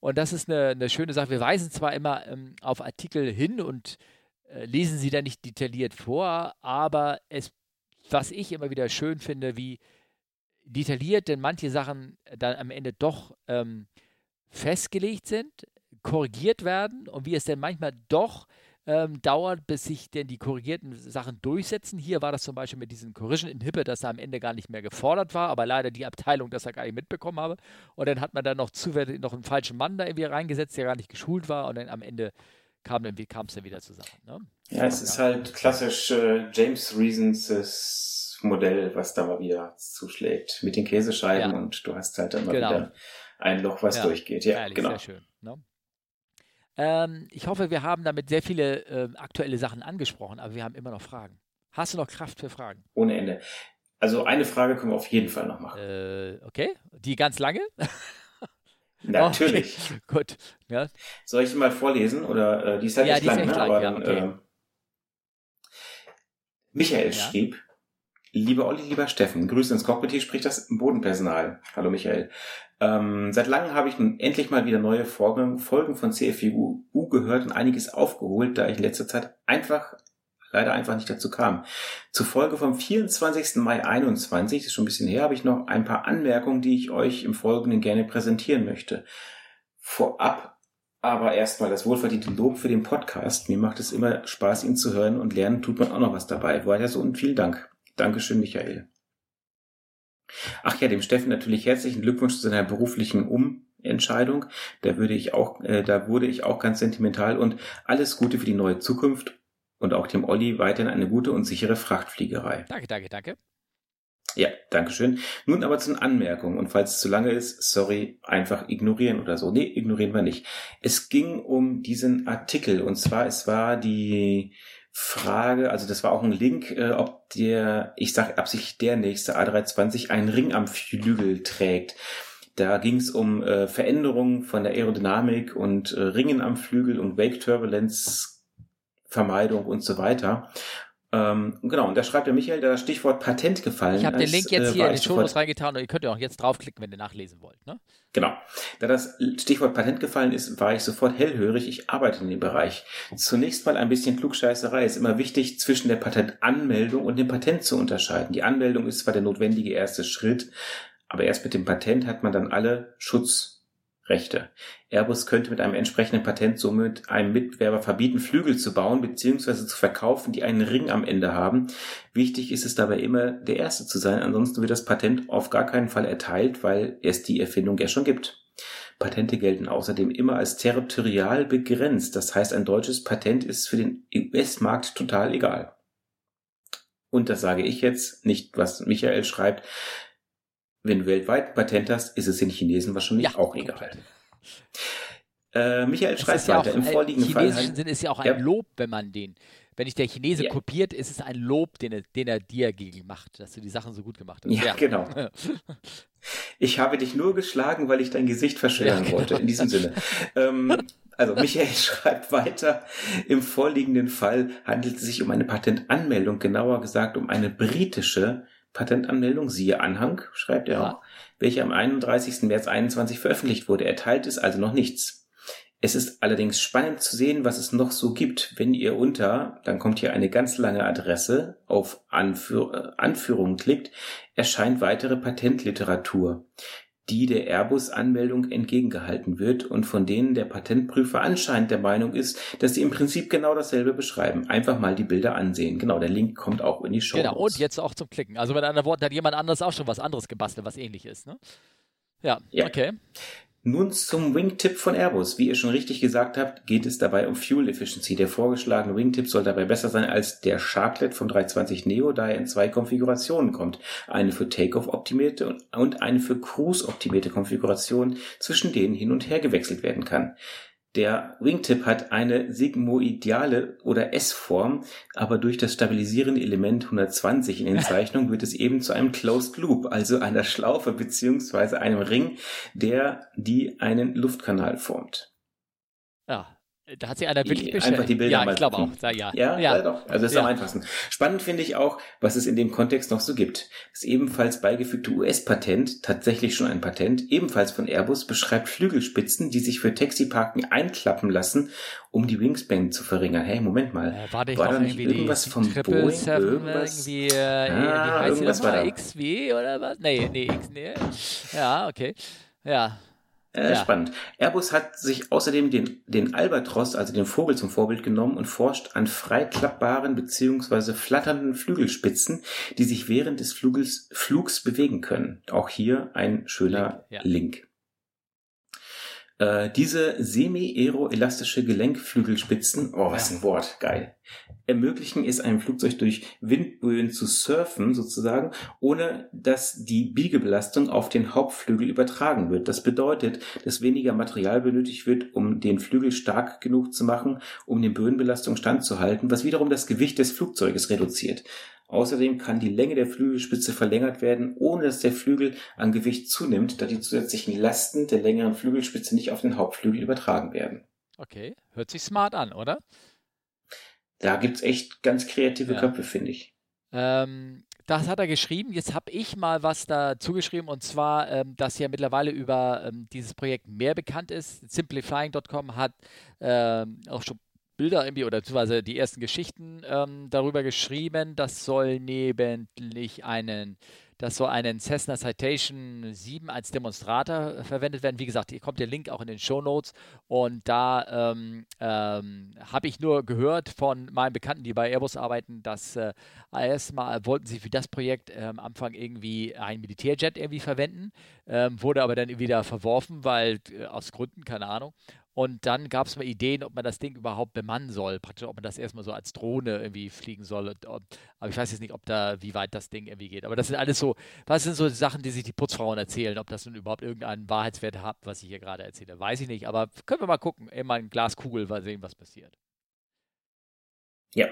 Und das ist eine, eine schöne Sache. Wir weisen zwar immer ähm, auf Artikel hin und äh, lesen sie da nicht detailliert vor, aber es was ich immer wieder schön finde, wie detailliert denn manche Sachen dann am Ende doch ähm, festgelegt sind, korrigiert werden und wie es denn manchmal doch ähm, dauert, bis sich denn die korrigierten Sachen durchsetzen. Hier war das zum Beispiel mit diesem Corrision Inhibit, das am Ende gar nicht mehr gefordert war, aber leider die Abteilung das er gar nicht mitbekommen habe. Und dann hat man dann noch zusätzlich noch einen falschen Mann da irgendwie reingesetzt, der gar nicht geschult war und dann am Ende kam es dann wieder zusammen. Ne? Ja, es ist halt klassisch äh, James Reasons Modell, was da mal wieder zuschlägt mit den Käsescheiben ja. und du hast halt dann mal genau. wieder ein Loch, was ja. durchgeht. Ja, Ehrlich, genau. Sehr schön. Ne? Ähm, ich hoffe, wir haben damit sehr viele äh, aktuelle Sachen angesprochen, aber wir haben immer noch Fragen. Hast du noch Kraft für Fragen? Ohne Ende. Also eine Frage können wir auf jeden Fall noch machen. Äh, okay, die ganz lange? Natürlich. Okay. Gut. Ja. Soll ich mal vorlesen? Oder äh, die ist halt ja, nicht lang, ne? Lang, aber ja, okay. äh, Michael ja. schrieb, Lieber Olli, lieber Steffen, Grüße ins Cockpit, hier spricht das Bodenpersonal. Hallo Michael. Ähm, seit langem habe ich nun endlich mal wieder neue Folgen von CFU gehört und einiges aufgeholt, da ich in letzter Zeit einfach leider einfach nicht dazu kam. Zufolge vom 24. Mai 21, das ist schon ein bisschen her, habe ich noch ein paar Anmerkungen, die ich euch im Folgenden gerne präsentieren möchte. Vorab aber erstmal das wohlverdiente Lob für den Podcast. Mir macht es immer Spaß, ihn zu hören und lernen tut man auch noch was dabei. Weiter so und vielen Dank. Dankeschön, Michael. Ach ja, dem Steffen natürlich herzlichen Glückwunsch zu seiner beruflichen Umentscheidung. Da würde ich auch, äh, da wurde ich auch ganz sentimental und alles Gute für die neue Zukunft und auch dem Olli weiterhin eine gute und sichere Frachtfliegerei. Danke, danke, danke. Ja, Dankeschön. Nun aber zu den Anmerkungen. Und falls es zu lange ist, sorry, einfach ignorieren oder so. Nee, ignorieren wir nicht. Es ging um diesen Artikel. Und zwar, es war die Frage, also das war auch ein Link, äh, ob der, ich sage absichtlich der nächste A320 einen Ring am Flügel trägt. Da ging es um äh, Veränderungen von der Aerodynamik und äh, Ringen am Flügel und Wake Turbulence Vermeidung und so weiter. Ähm, genau, und da schreibt der Michael, da das Stichwort Patent gefallen Ich habe den Link jetzt äh, hier in den Shownotes reingetan und ihr könnt ja auch jetzt draufklicken, wenn ihr nachlesen wollt. Ne? Genau. Da das Stichwort Patent gefallen ist, war ich sofort hellhörig. Ich arbeite in dem Bereich. Zunächst mal ein bisschen Klugscheißerei. Es ist immer wichtig, zwischen der Patentanmeldung und dem Patent zu unterscheiden. Die Anmeldung ist zwar der notwendige erste Schritt, aber erst mit dem Patent hat man dann alle Schutz Rechte. Airbus könnte mit einem entsprechenden Patent somit einem Mitbewerber verbieten, Flügel zu bauen bzw. zu verkaufen, die einen Ring am Ende haben. Wichtig ist es dabei immer, der Erste zu sein, ansonsten wird das Patent auf gar keinen Fall erteilt, weil es die Erfindung ja schon gibt. Patente gelten außerdem immer als territorial begrenzt, das heißt ein deutsches Patent ist für den US-Markt total egal. Und das sage ich jetzt, nicht was Michael schreibt, wenn du weltweit ein Patent hast, ist es den Chinesen wahrscheinlich ja, auch egal. Äh, Michael schreibt weiter, ja im vorliegenden Fall. Im chinesischen Sinn ist ja auch ein ja. Lob, wenn man den, wenn dich der Chinese ja. kopiert, ist es ein Lob, den er, den er dir gegen macht, dass du die Sachen so gut gemacht hast. Ja, genau. ich habe dich nur geschlagen, weil ich dein Gesicht verschönern genau. wollte, in diesem Sinne. ähm, also Michael schreibt weiter, im vorliegenden Fall handelt es sich um eine Patentanmeldung, genauer gesagt um eine britische Patentanmeldung, siehe Anhang, schreibt er auch, welche am 31. März 21 veröffentlicht wurde. Er teilt es also noch nichts. Es ist allerdings spannend zu sehen, was es noch so gibt, wenn ihr unter, dann kommt hier eine ganz lange Adresse, auf Anführ äh, Anführungen klickt, erscheint weitere Patentliteratur die der Airbus-Anmeldung entgegengehalten wird und von denen der Patentprüfer anscheinend der Meinung ist, dass sie im Prinzip genau dasselbe beschreiben. Einfach mal die Bilder ansehen. Genau, der Link kommt auch in die Show. Genau, und jetzt auch zum Klicken. Also mit anderen Worten hat jemand anderes auch schon was anderes gebastelt, was ähnlich ist. Ne? Ja, ja, okay. Nun zum Wingtip von Airbus. Wie ihr schon richtig gesagt habt, geht es dabei um Fuel Efficiency. Der vorgeschlagene Wingtip soll dabei besser sein als der Sharklet vom 320 Neo, da er in zwei Konfigurationen kommt. Eine für Takeoff optimierte und eine für Cruise optimierte Konfiguration, zwischen denen hin und her gewechselt werden kann. Der Wingtip hat eine sigmoidiale oder S-Form, aber durch das stabilisierende Element 120 in den Zeichnungen wird es eben zu einem Closed Loop, also einer Schlaufe beziehungsweise einem Ring, der die einen Luftkanal formt. Ja, da hat sich einer wirklich bestellt. Einfach die Bilder ja, ich glaube auch. Ja, ja. Ja, ja. doch. Also das ist ja. am einfachsten. Spannend finde ich auch, was es in dem Kontext noch so gibt. Das ebenfalls beigefügte US-Patent, tatsächlich schon ein Patent, ebenfalls von Airbus, beschreibt Flügelspitzen, die sich für Taxiparken einklappen lassen, um die Wingspan zu verringern. Hey, Moment mal. Äh, war, war da nicht irgendwas vom Boeing? Irgendwas? Irgendwie, äh, ah, irgendwas war da. XW oder was? Nee, nee, X, nee. Ja, okay. Ja, äh, ja. Spannend. Airbus hat sich außerdem den, den Albatros, also den Vogel, zum Vorbild genommen und forscht an freiklappbaren bzw. flatternden Flügelspitzen, die sich während des Flugels, Flugs bewegen können. Auch hier ein schöner Link. Ja. Link. Äh, diese semi-aeroelastische Gelenkflügelspitzen, oh, was ein Wort, geil, ermöglichen es einem Flugzeug durch Windböen zu surfen, sozusagen, ohne dass die Biegebelastung auf den Hauptflügel übertragen wird. Das bedeutet, dass weniger Material benötigt wird, um den Flügel stark genug zu machen, um den Böenbelastung standzuhalten, was wiederum das Gewicht des Flugzeuges reduziert. Außerdem kann die Länge der Flügelspitze verlängert werden, ohne dass der Flügel an Gewicht zunimmt, da die zusätzlichen Lasten der längeren Flügelspitze nicht auf den Hauptflügel übertragen werden. Okay, hört sich smart an, oder? Da gibt es echt ganz kreative ja. Köpfe, finde ich. Ähm, das hat er geschrieben. Jetzt habe ich mal was dazu geschrieben und zwar, ähm, dass ja mittlerweile über ähm, dieses Projekt mehr bekannt ist. Simplifying.com hat ähm, auch schon Bilder irgendwie oder beziehungsweise die ersten Geschichten ähm, darüber geschrieben. Das soll nebentlich einen, das soll einen Cessna Citation 7 als Demonstrator verwendet werden. Wie gesagt, hier kommt der Link auch in den Show Notes und da ähm, ähm, habe ich nur gehört von meinen Bekannten, die bei Airbus arbeiten, dass äh, erstmal wollten sie für das Projekt äh, am Anfang irgendwie ein Militärjet irgendwie verwenden, ähm, wurde aber dann wieder verworfen, weil äh, aus Gründen, keine Ahnung. Und dann gab es mal Ideen, ob man das Ding überhaupt bemannen soll. Praktisch, ob man das erstmal so als Drohne irgendwie fliegen soll. aber ich weiß jetzt nicht, ob da, wie weit das Ding irgendwie geht. Aber das sind alles so, was sind so Sachen, die sich die Putzfrauen erzählen, ob das nun überhaupt irgendeinen Wahrheitswert hat, was ich hier gerade erzähle. Weiß ich nicht. Aber können wir mal gucken. Immer ein Glaskugel, mal sehen, was passiert. Ja.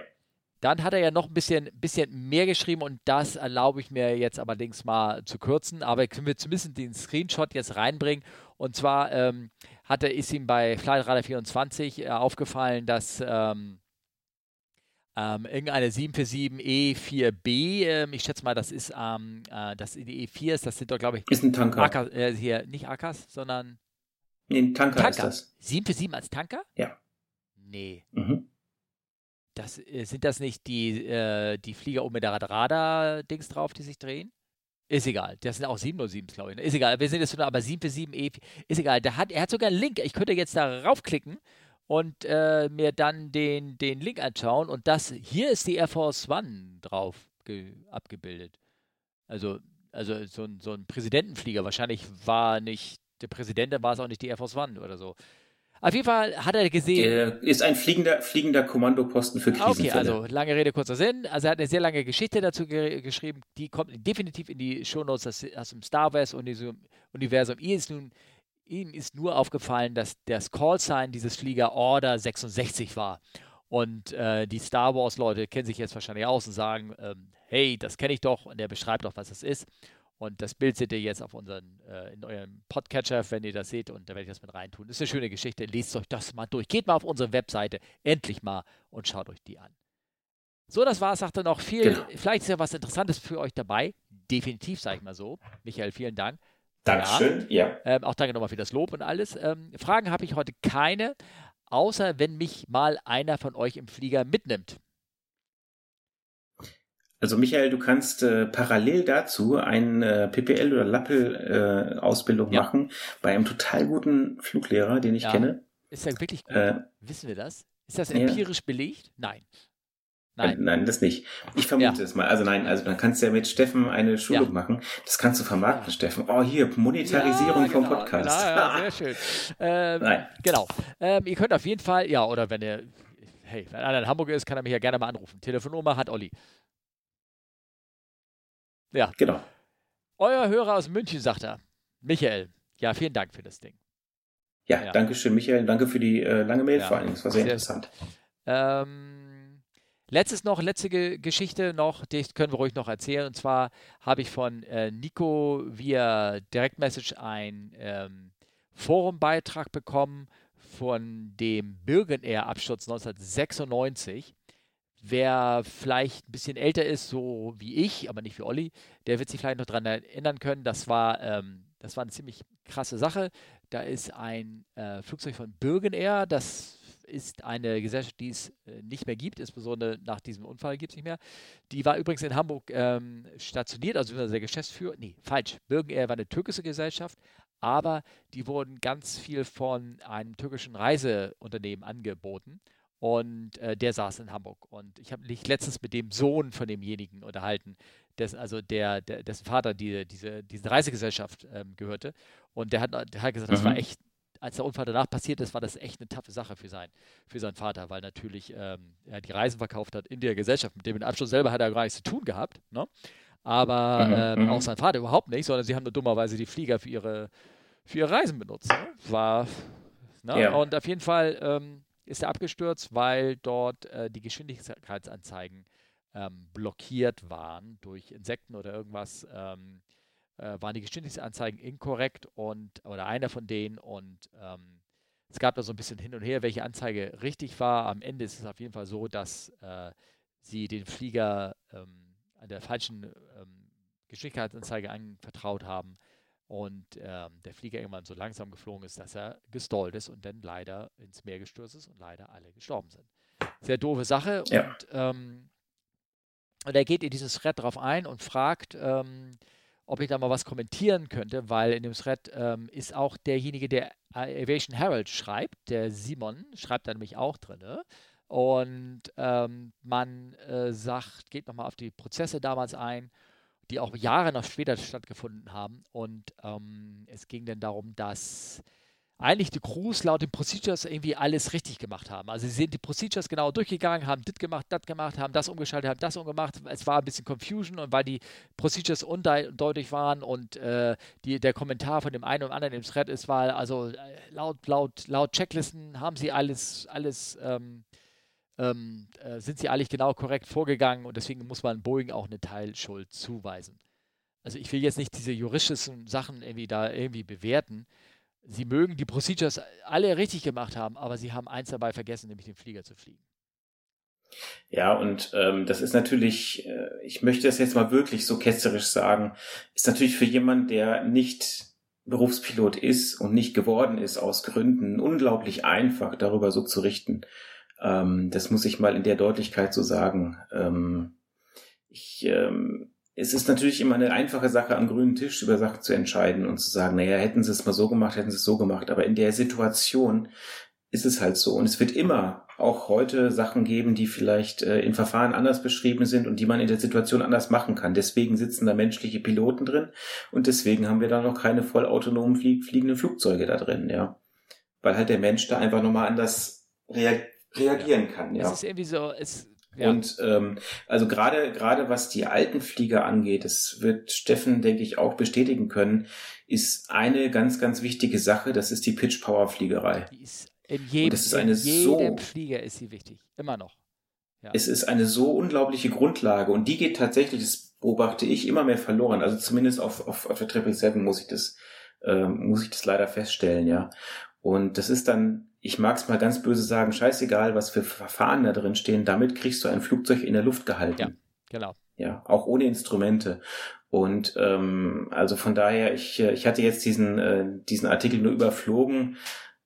Dann hat er ja noch ein bisschen, bisschen mehr geschrieben und das erlaube ich mir jetzt allerdings mal zu kürzen. Aber können wir zumindest den Screenshot jetzt reinbringen. Und zwar ähm, hatte, ist ihm bei Flightradar 24 äh, aufgefallen, dass ähm, ähm, irgendeine 747E4B, ähm, ich schätze mal, das ist ähm, äh, das die E4 ist, das sind doch, glaube ich. Ist ein Tanker. Akas, äh, hier, nicht Akas, sondern. Nee, ein Tanker, Tanker, ist das. 747 als Tanker? Ja. Nee. Mhm. Das, äh, sind das nicht die, äh, die Flieger oben mit der Radar-Dings drauf, die sich drehen? Ist egal. Das sind auch 707, glaube ich. Ne? Ist egal. Wir sind jetzt nur aber 747E. Ist egal. Der hat, er hat sogar einen Link. Ich könnte jetzt da raufklicken und äh, mir dann den, den Link anschauen. Und das hier ist die Air Force One drauf abgebildet. Also, also so, ein, so ein Präsidentenflieger. Wahrscheinlich war nicht der Präsident, dann war es auch nicht die Air Force One oder so. Auf jeden Fall hat er gesehen. Der ist ein fliegender, fliegender Kommandoposten für Krisenfälle. Okay, also lange Rede, kurzer Sinn. Also er hat eine sehr lange Geschichte dazu ge geschrieben, die kommt definitiv in die Shownotes aus, aus dem Star Wars-Universum. Ihm ist nun ihm ist nur aufgefallen, dass das Callsign dieses Flieger Order 66 war. Und äh, die Star Wars-Leute kennen sich jetzt wahrscheinlich aus und sagen, ähm, hey, das kenne ich doch. Und er beschreibt doch, was das ist. Und das Bild seht ihr jetzt auf unseren, äh, in eurem Podcatcher, wenn ihr das seht. Und da werde ich das mit reintun. Das ist eine schöne Geschichte. Lest euch das mal durch. Geht mal auf unsere Webseite, endlich mal, und schaut euch die an. So, das war's. Sagt er noch viel. Genau. Vielleicht ist ja was Interessantes für euch dabei. Definitiv, sage ich mal so. Michael, vielen Dank. Dankeschön, ja. ja. Ähm, auch danke nochmal für das Lob und alles. Ähm, Fragen habe ich heute keine außer wenn mich mal einer von euch im Flieger mitnimmt. Also Michael, du kannst äh, parallel dazu eine äh, PPL oder Lappel äh, Ausbildung ja. machen bei einem total guten Fluglehrer, den ich ja. kenne. Ist er wirklich gut? Äh, Wissen wir das? Ist das empirisch ja. belegt? Nein. Nein. Nein, das nicht. Ich vermute ja. es mal. Also nein, also dann kannst du ja mit Steffen eine Schulung ja. machen. Das kannst du vermarkten, ja. Steffen. Oh, hier, Monetarisierung vom genau, Podcast. Genau, ja, sehr schön. Ähm, nein. Genau. Ähm, ihr könnt auf jeden Fall, ja, oder wenn ihr, hey, wenn einer in Hamburg ist, kann er mich ja gerne mal anrufen. Telefonnummer hat Olli. Ja. Genau. Euer Hörer aus München, sagt er. Michael. Ja, vielen Dank für das Ding. Ja, danke schön, Michael. Danke für die äh, lange Mail vor allem. Das war sehr, sehr interessant. Ähm, Letztes noch, letzte Geschichte noch, die können wir ruhig noch erzählen. Und zwar habe ich von äh, Nico via Direktmessage einen ähm, Forumbeitrag bekommen von dem Bürgenair-Absturz 1996. Wer vielleicht ein bisschen älter ist, so wie ich, aber nicht wie Olli, der wird sich vielleicht noch daran erinnern können. Das war, ähm, das war eine ziemlich krasse Sache. Da ist ein äh, Flugzeug von Bürgenair, das ist eine Gesellschaft, die es äh, nicht mehr gibt, insbesondere nach diesem Unfall gibt es nicht mehr. Die war übrigens in Hamburg ähm, stationiert, also der Geschäftsführer, nee, falsch, Bürgenair war eine türkische Gesellschaft, aber die wurden ganz viel von einem türkischen Reiseunternehmen angeboten und äh, der saß in Hamburg. Und ich habe mich letztens mit dem Sohn von demjenigen unterhalten, dessen, also der, der, dessen Vater die, diese, diese Reisegesellschaft ähm, gehörte. Und der hat, der hat gesagt, mhm. das war mhm. echt als der Unfall danach passiert ist, war das echt eine taffe Sache für, sein, für seinen Vater, weil natürlich ähm, er die Reisen verkauft hat in der Gesellschaft. Mit dem Abschluss selber hat er gar nichts zu tun gehabt. Ne? Aber mhm, ähm, mhm. auch sein Vater überhaupt nicht, sondern sie haben nur dummerweise die Flieger für ihre, für ihre Reisen benutzt. Ne? War, ne? Ja. Und auf jeden Fall ähm, ist er abgestürzt, weil dort äh, die Geschwindigkeitsanzeigen ähm, blockiert waren durch Insekten oder irgendwas. Ähm, äh, waren die Geschwindigkeitsanzeigen inkorrekt und oder einer von denen und ähm, es gab da so ein bisschen hin und her, welche Anzeige richtig war. Am Ende ist es auf jeden Fall so, dass äh, sie den Flieger ähm, an der falschen ähm, Geschwindigkeitsanzeige anvertraut haben und ähm, der Flieger irgendwann so langsam geflogen ist, dass er gestallt ist und dann leider ins Meer gestürzt ist und leider alle gestorben sind. Sehr doofe Sache ja. und, ähm, und er geht in dieses Thread drauf ein und fragt, ähm, ob ich da mal was kommentieren könnte, weil in dem Thread ähm, ist auch derjenige, der Aviation Herald schreibt, der Simon, schreibt da nämlich auch drin. Und ähm, man äh, sagt, geht nochmal auf die Prozesse damals ein, die auch Jahre noch später stattgefunden haben. Und ähm, es ging dann darum, dass eigentlich die Crews laut den Procedures irgendwie alles richtig gemacht haben. Also sie sind die Procedures genau durchgegangen, haben das gemacht, das gemacht, haben das umgeschaltet, haben das umgemacht. Es war ein bisschen Confusion und weil die Procedures undeutlich waren und äh, die, der Kommentar von dem einen und anderen im Thread ist, war also äh, laut, laut, laut Checklisten haben sie alles, alles ähm, ähm, äh, sind sie eigentlich genau korrekt vorgegangen und deswegen muss man Boeing auch eine Teilschuld zuweisen. Also ich will jetzt nicht diese juristischen Sachen irgendwie da irgendwie bewerten, sie mögen die Procedures alle richtig gemacht haben, aber sie haben eins dabei vergessen, nämlich den Flieger zu fliegen. Ja, und ähm, das ist natürlich, äh, ich möchte das jetzt mal wirklich so ketzerisch sagen, ist natürlich für jemanden, der nicht Berufspilot ist und nicht geworden ist aus Gründen, unglaublich einfach, darüber so zu richten. Ähm, das muss ich mal in der Deutlichkeit so sagen. Ähm, ich ähm, es ist natürlich immer eine einfache Sache, am grünen Tisch über Sachen zu entscheiden und zu sagen, naja, hätten sie es mal so gemacht, hätten sie es so gemacht. Aber in der Situation ist es halt so. Und es wird immer auch heute Sachen geben, die vielleicht äh, in Verfahren anders beschrieben sind und die man in der Situation anders machen kann. Deswegen sitzen da menschliche Piloten drin und deswegen haben wir da noch keine vollautonomen flie fliegenden Flugzeuge da drin, ja. weil halt der Mensch da einfach nochmal anders rea reagieren kann. Ja. Es ist irgendwie so, es, ja. Und ähm, also gerade gerade was die alten Flieger angeht, das wird Steffen, denke ich, auch bestätigen können, ist eine ganz, ganz wichtige Sache, das ist die Pitch-Power-Fliegerei. Die ist in jedem, das ist eine in jedem so, Flieger ist sie wichtig, immer noch. Ja. Es ist eine so unglaubliche Grundlage und die geht tatsächlich, das beobachte ich, immer mehr verloren. Also zumindest auf, auf, auf der Triple Seven muss ich das, äh, muss ich das leider feststellen, ja. Und das ist dann, ich mag es mal ganz böse sagen, scheißegal, was für Verfahren da drin stehen, damit kriegst du ein Flugzeug in der Luft gehalten. Ja, genau. Ja, auch ohne Instrumente. Und ähm, also von daher, ich, äh, ich hatte jetzt diesen, äh, diesen Artikel nur überflogen.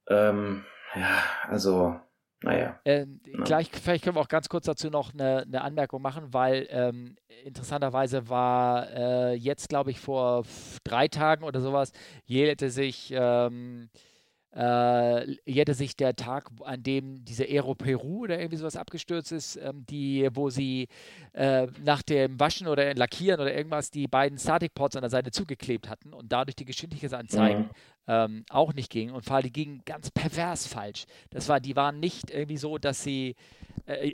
Ähm, ja, also naja. Äh, gleich, vielleicht können wir auch ganz kurz dazu noch eine, eine Anmerkung machen, weil ähm, interessanterweise war äh, jetzt, glaube ich, vor drei Tagen oder sowas, jährte sich ähm, äh, jährte sich der Tag, an dem diese Aero Peru oder irgendwie sowas abgestürzt ist, ähm, die, wo sie äh, nach dem Waschen oder Lackieren oder irgendwas die beiden Static Ports an der Seite zugeklebt hatten und dadurch die Geschwindigkeitsanzeigen mhm. ähm, auch nicht gingen und vor allem die gingen ganz pervers falsch. Das war, die waren nicht irgendwie so, dass sie äh,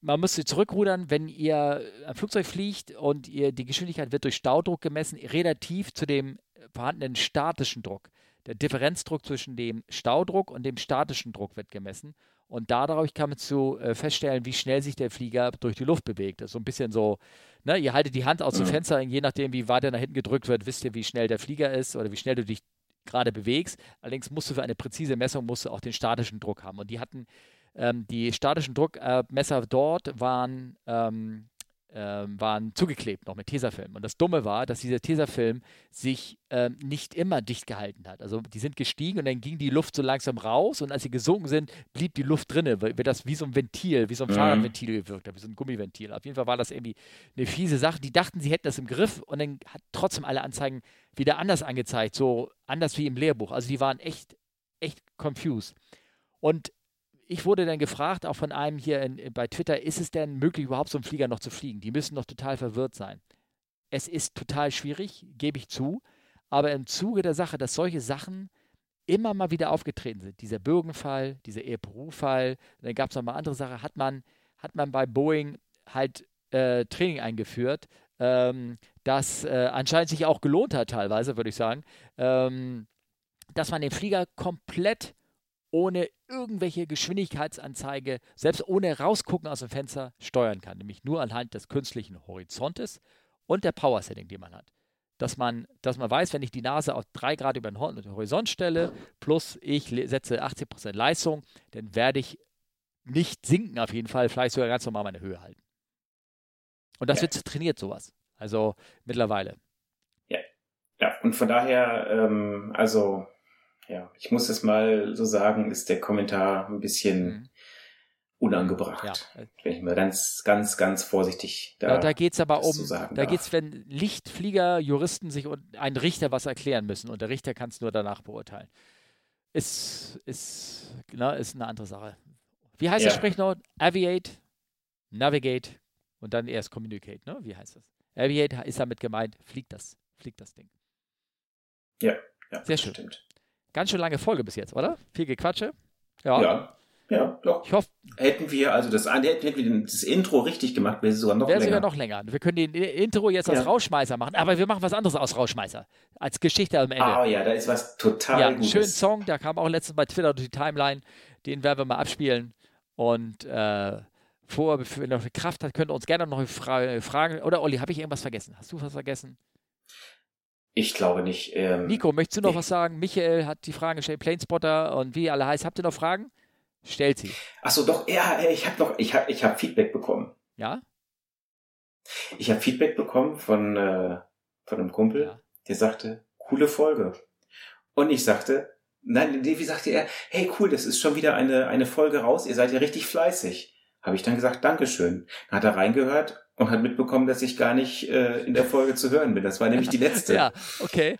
man müsste zurückrudern, wenn ihr ein Flugzeug fliegt und ihr die Geschwindigkeit wird durch Staudruck gemessen, relativ zu dem vorhandenen statischen Druck. Der Differenzdruck zwischen dem Staudruck und dem statischen Druck wird gemessen. Und dadurch kann man zu äh, feststellen, wie schnell sich der Flieger durch die Luft bewegt. Das ist so ein bisschen so, ne, ihr haltet die Hand aus dem Fenster, und je nachdem, wie weit er nach hinten gedrückt wird, wisst ihr, wie schnell der Flieger ist oder wie schnell du dich gerade bewegst. Allerdings musst du für eine präzise Messung musst du auch den statischen Druck haben. Und die hatten ähm, die statischen Druckmesser äh, dort waren ähm, ähm, waren zugeklebt noch mit Tesafilm. Und das Dumme war, dass dieser Tesafilm sich ähm, nicht immer dicht gehalten hat. Also die sind gestiegen und dann ging die Luft so langsam raus und als sie gesunken sind, blieb die Luft drinne, weil das wie so ein Ventil, wie so ein mhm. Fahrradventil gewirkt hat, wie so ein Gummiventil. Auf jeden Fall war das irgendwie eine fiese Sache. Die dachten, sie hätten das im Griff und dann hat trotzdem alle Anzeigen wieder anders angezeigt, so anders wie im Lehrbuch. Also die waren echt, echt confused. Und ich wurde dann gefragt, auch von einem hier in, bei Twitter, ist es denn möglich, überhaupt so einen Flieger noch zu fliegen? Die müssen doch total verwirrt sein. Es ist total schwierig, gebe ich zu, aber im Zuge der Sache, dass solche Sachen immer mal wieder aufgetreten sind, dieser Bürgenfall, dieser Air Peru-Fall, dann gab es noch mal andere Sachen, hat man, hat man bei Boeing halt äh, Training eingeführt, ähm, das äh, anscheinend sich auch gelohnt hat teilweise, würde ich sagen, ähm, dass man den Flieger komplett ohne irgendwelche Geschwindigkeitsanzeige, selbst ohne rausgucken aus dem Fenster, steuern kann. Nämlich nur anhand des künstlichen Horizontes und der Power-Setting, die man hat. Dass man, dass man weiß, wenn ich die Nase auf 3 Grad über den Horizont stelle, plus ich setze 80% Leistung, dann werde ich nicht sinken auf jeden Fall, vielleicht sogar ganz normal meine Höhe halten. Und das ja. wird trainiert, sowas. Also mittlerweile. Ja, ja. und von daher, ähm, also ja, ich muss es mal so sagen, ist der Kommentar ein bisschen mhm. unangebracht. Ja. Wenn ich mal ganz, ganz, ganz vorsichtig da. Ja, da geht es aber um, da geht es, wenn Lichtflieger, Juristen sich und ein Richter was erklären müssen und der Richter kann es nur danach beurteilen. Ist, ist, na, ist eine andere Sache. Wie heißt ja. das Sprichwort? Aviate, Navigate und dann erst Communicate, ne? Wie heißt das? Aviate ist damit gemeint, fliegt das, fliegt das Ding. Ja, ja sehr schön. Stimmt. Ganz schön lange Folge bis jetzt, oder? Viel Gequatsche. Ja. Ja, ja doch. Ich hoffe. Hätten wir also das, hätten wir das Intro richtig gemacht, wäre es sogar noch länger. Wäre sogar noch länger. Wir können den Intro jetzt als ja. Rausschmeißer machen, aber wir machen was anderes aus Rausschmeißer. Als Geschichte am Ende. Ah, oh, ja, da ist was total ja, Gutes. Schönen Song, da kam auch letztens bei Twitter durch die Timeline. Den werden wir mal abspielen. Und äh, vor, wenn er noch Kraft hat, könnt ihr uns gerne noch fragen. Oder Olli, habe ich irgendwas vergessen? Hast du was vergessen? Ich glaube nicht. Ähm, Nico, möchtest du noch nee. was sagen? Michael hat die Fragen gestellt, Planespotter und wie alle heißt. Habt ihr noch Fragen? Stellt sie. Achso, doch, ja, ich habe noch, ich habe ich hab Feedback bekommen. Ja? Ich habe Feedback bekommen von, äh, von einem Kumpel, ja. der sagte, coole Folge. Und ich sagte, nein, wie sagte er, hey cool, das ist schon wieder eine, eine Folge raus, ihr seid ja richtig fleißig. Habe ich dann gesagt, Dankeschön. Dann hat er reingehört und hat mitbekommen, dass ich gar nicht äh, in der Folge zu hören bin. Das war nämlich die letzte. ja, okay.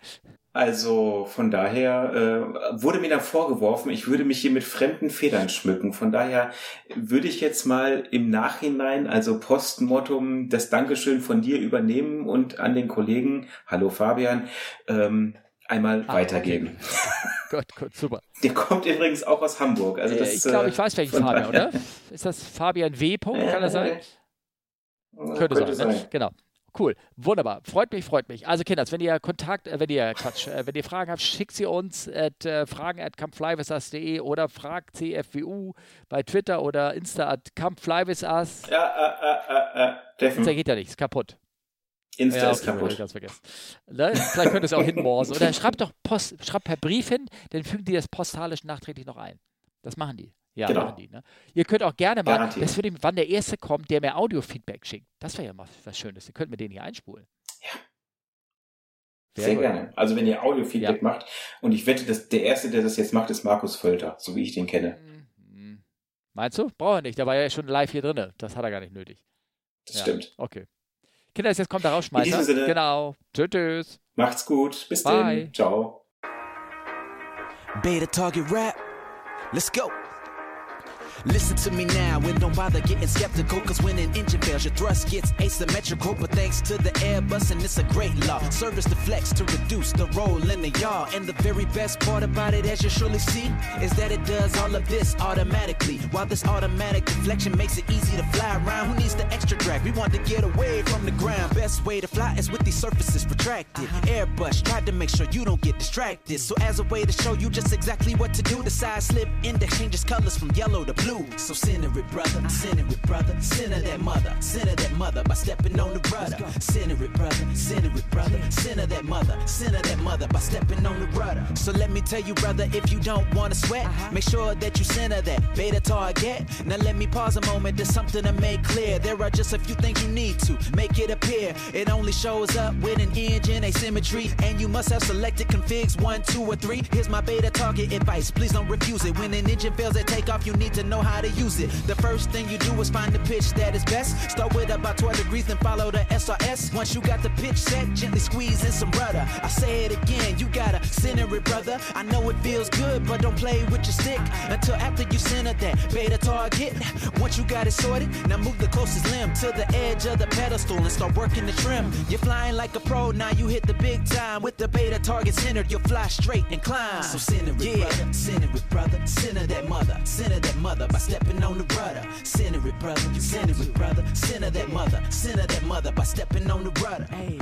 Also von daher äh, wurde mir dann vorgeworfen, ich würde mich hier mit fremden Federn schmücken. Von daher würde ich jetzt mal im Nachhinein, also postmortem, das Dankeschön von dir übernehmen und an den Kollegen, hallo Fabian, ähm, einmal ah, weitergeben. Okay. gut, gut, super. Der kommt übrigens auch aus Hamburg. Also das, ich glaube, ich weiß welchen Fabian, oder? Ist das Fabian W. Kann das sein? Könnte, Könnte sein, ne? Genau. Cool, wunderbar. Freut mich, freut mich. Also Kinders, wenn ihr Kontakt, äh, wenn ihr Quatsch, äh, wenn ihr Fragen habt, schickt sie uns at äh, fragen at campflyvisas.de oder fragt CFWU bei Twitter oder Insta at campflyvisas. Ja, äh, äh, äh, äh Insta geht ja nicht, ist kaputt. Insta ja, ist kaputt. Ganz vergessen. Ne? Vielleicht könnt ihr es auch hinmorsen. Oder schreibt doch Post, schreibt per Brief hin, dann fügen die das postalisch nachträglich noch ein. Das machen die. Ja, genau. machen die. Ne? Ihr könnt auch gerne mal, Garantiert. das würde ich, wann der Erste kommt, der mir Audio-Feedback schickt. Das wäre ja mal was Schönes. Ihr könnt mir den hier einspulen. Ja. Sehr, Sehr gerne. Also wenn ihr Audio-Feedback ja. macht, und ich wette, dass der Erste, der das jetzt macht, ist Markus Völter, so wie ich den kenne. Mhm. Meinst du? Braucht er nicht. Der war ja schon live hier drin. Das hat er gar nicht nötig. Das ja. stimmt. Okay. Kinder, jetzt kommt der Rausschmeißer. In diesem Sinne. Genau. Tschüss. tschüss. Macht's gut. Bis dann. Ciao. Beta Target Rap. Let's go. Listen to me now and don't bother getting skeptical. Cause when an engine fails, your thrust gets asymmetrical. But thanks to the Airbus, and it's a great law. Service flex to reduce the roll in the yaw. And the very best part about it, as you surely see, is that it does all of this automatically. While this automatic deflection makes it easy to fly around, who needs the extra drag? We want to get away from the ground. Best way to fly is with these surfaces protracted. Airbus tried to make sure you don't get distracted. So as a way to show you just exactly what to do, the side slip index changes colors from yellow to blue So center it, brother. Center it, brother. Center that mother. Center that mother by stepping on the rudder. Center it, brother. Center it, brother. Center that mother. Center that mother by stepping on the rudder. So let me tell you, brother, if you don't wanna sweat, uh-huh. make sure that you center that beta target. Now let me pause a moment. There's something to make clear. There are just a few things you need to make it appear. It only shows up with an engine asymmetry, and you must have selected configs one, two, or three. Here's my beta target advice. Please don't refuse it. When an engine fails at takeoff, you need to know how to use it. The first thing you do is find the pitch that is best. Start with about 12 degrees, then follow the SRS. Once you got the pitch set, gently squeeze in some rudder. I say it again, you gotta center it, brother. I know it feels good, but don't play with your stick until after you center that beta target. Once you got it sorted, now move the closest limb to the edge of the pedestal and start working the trim. You're flying like a pro, now you hit the big time. With the beta target centered, you'll fly straight and climb. So center it, yeah. brother, center it, brother, center that mother, center that mother by stepping on the rudder. Center it, brother. You center it, brother. Center that mother. Center that mother by stepping on the rudder. Hey.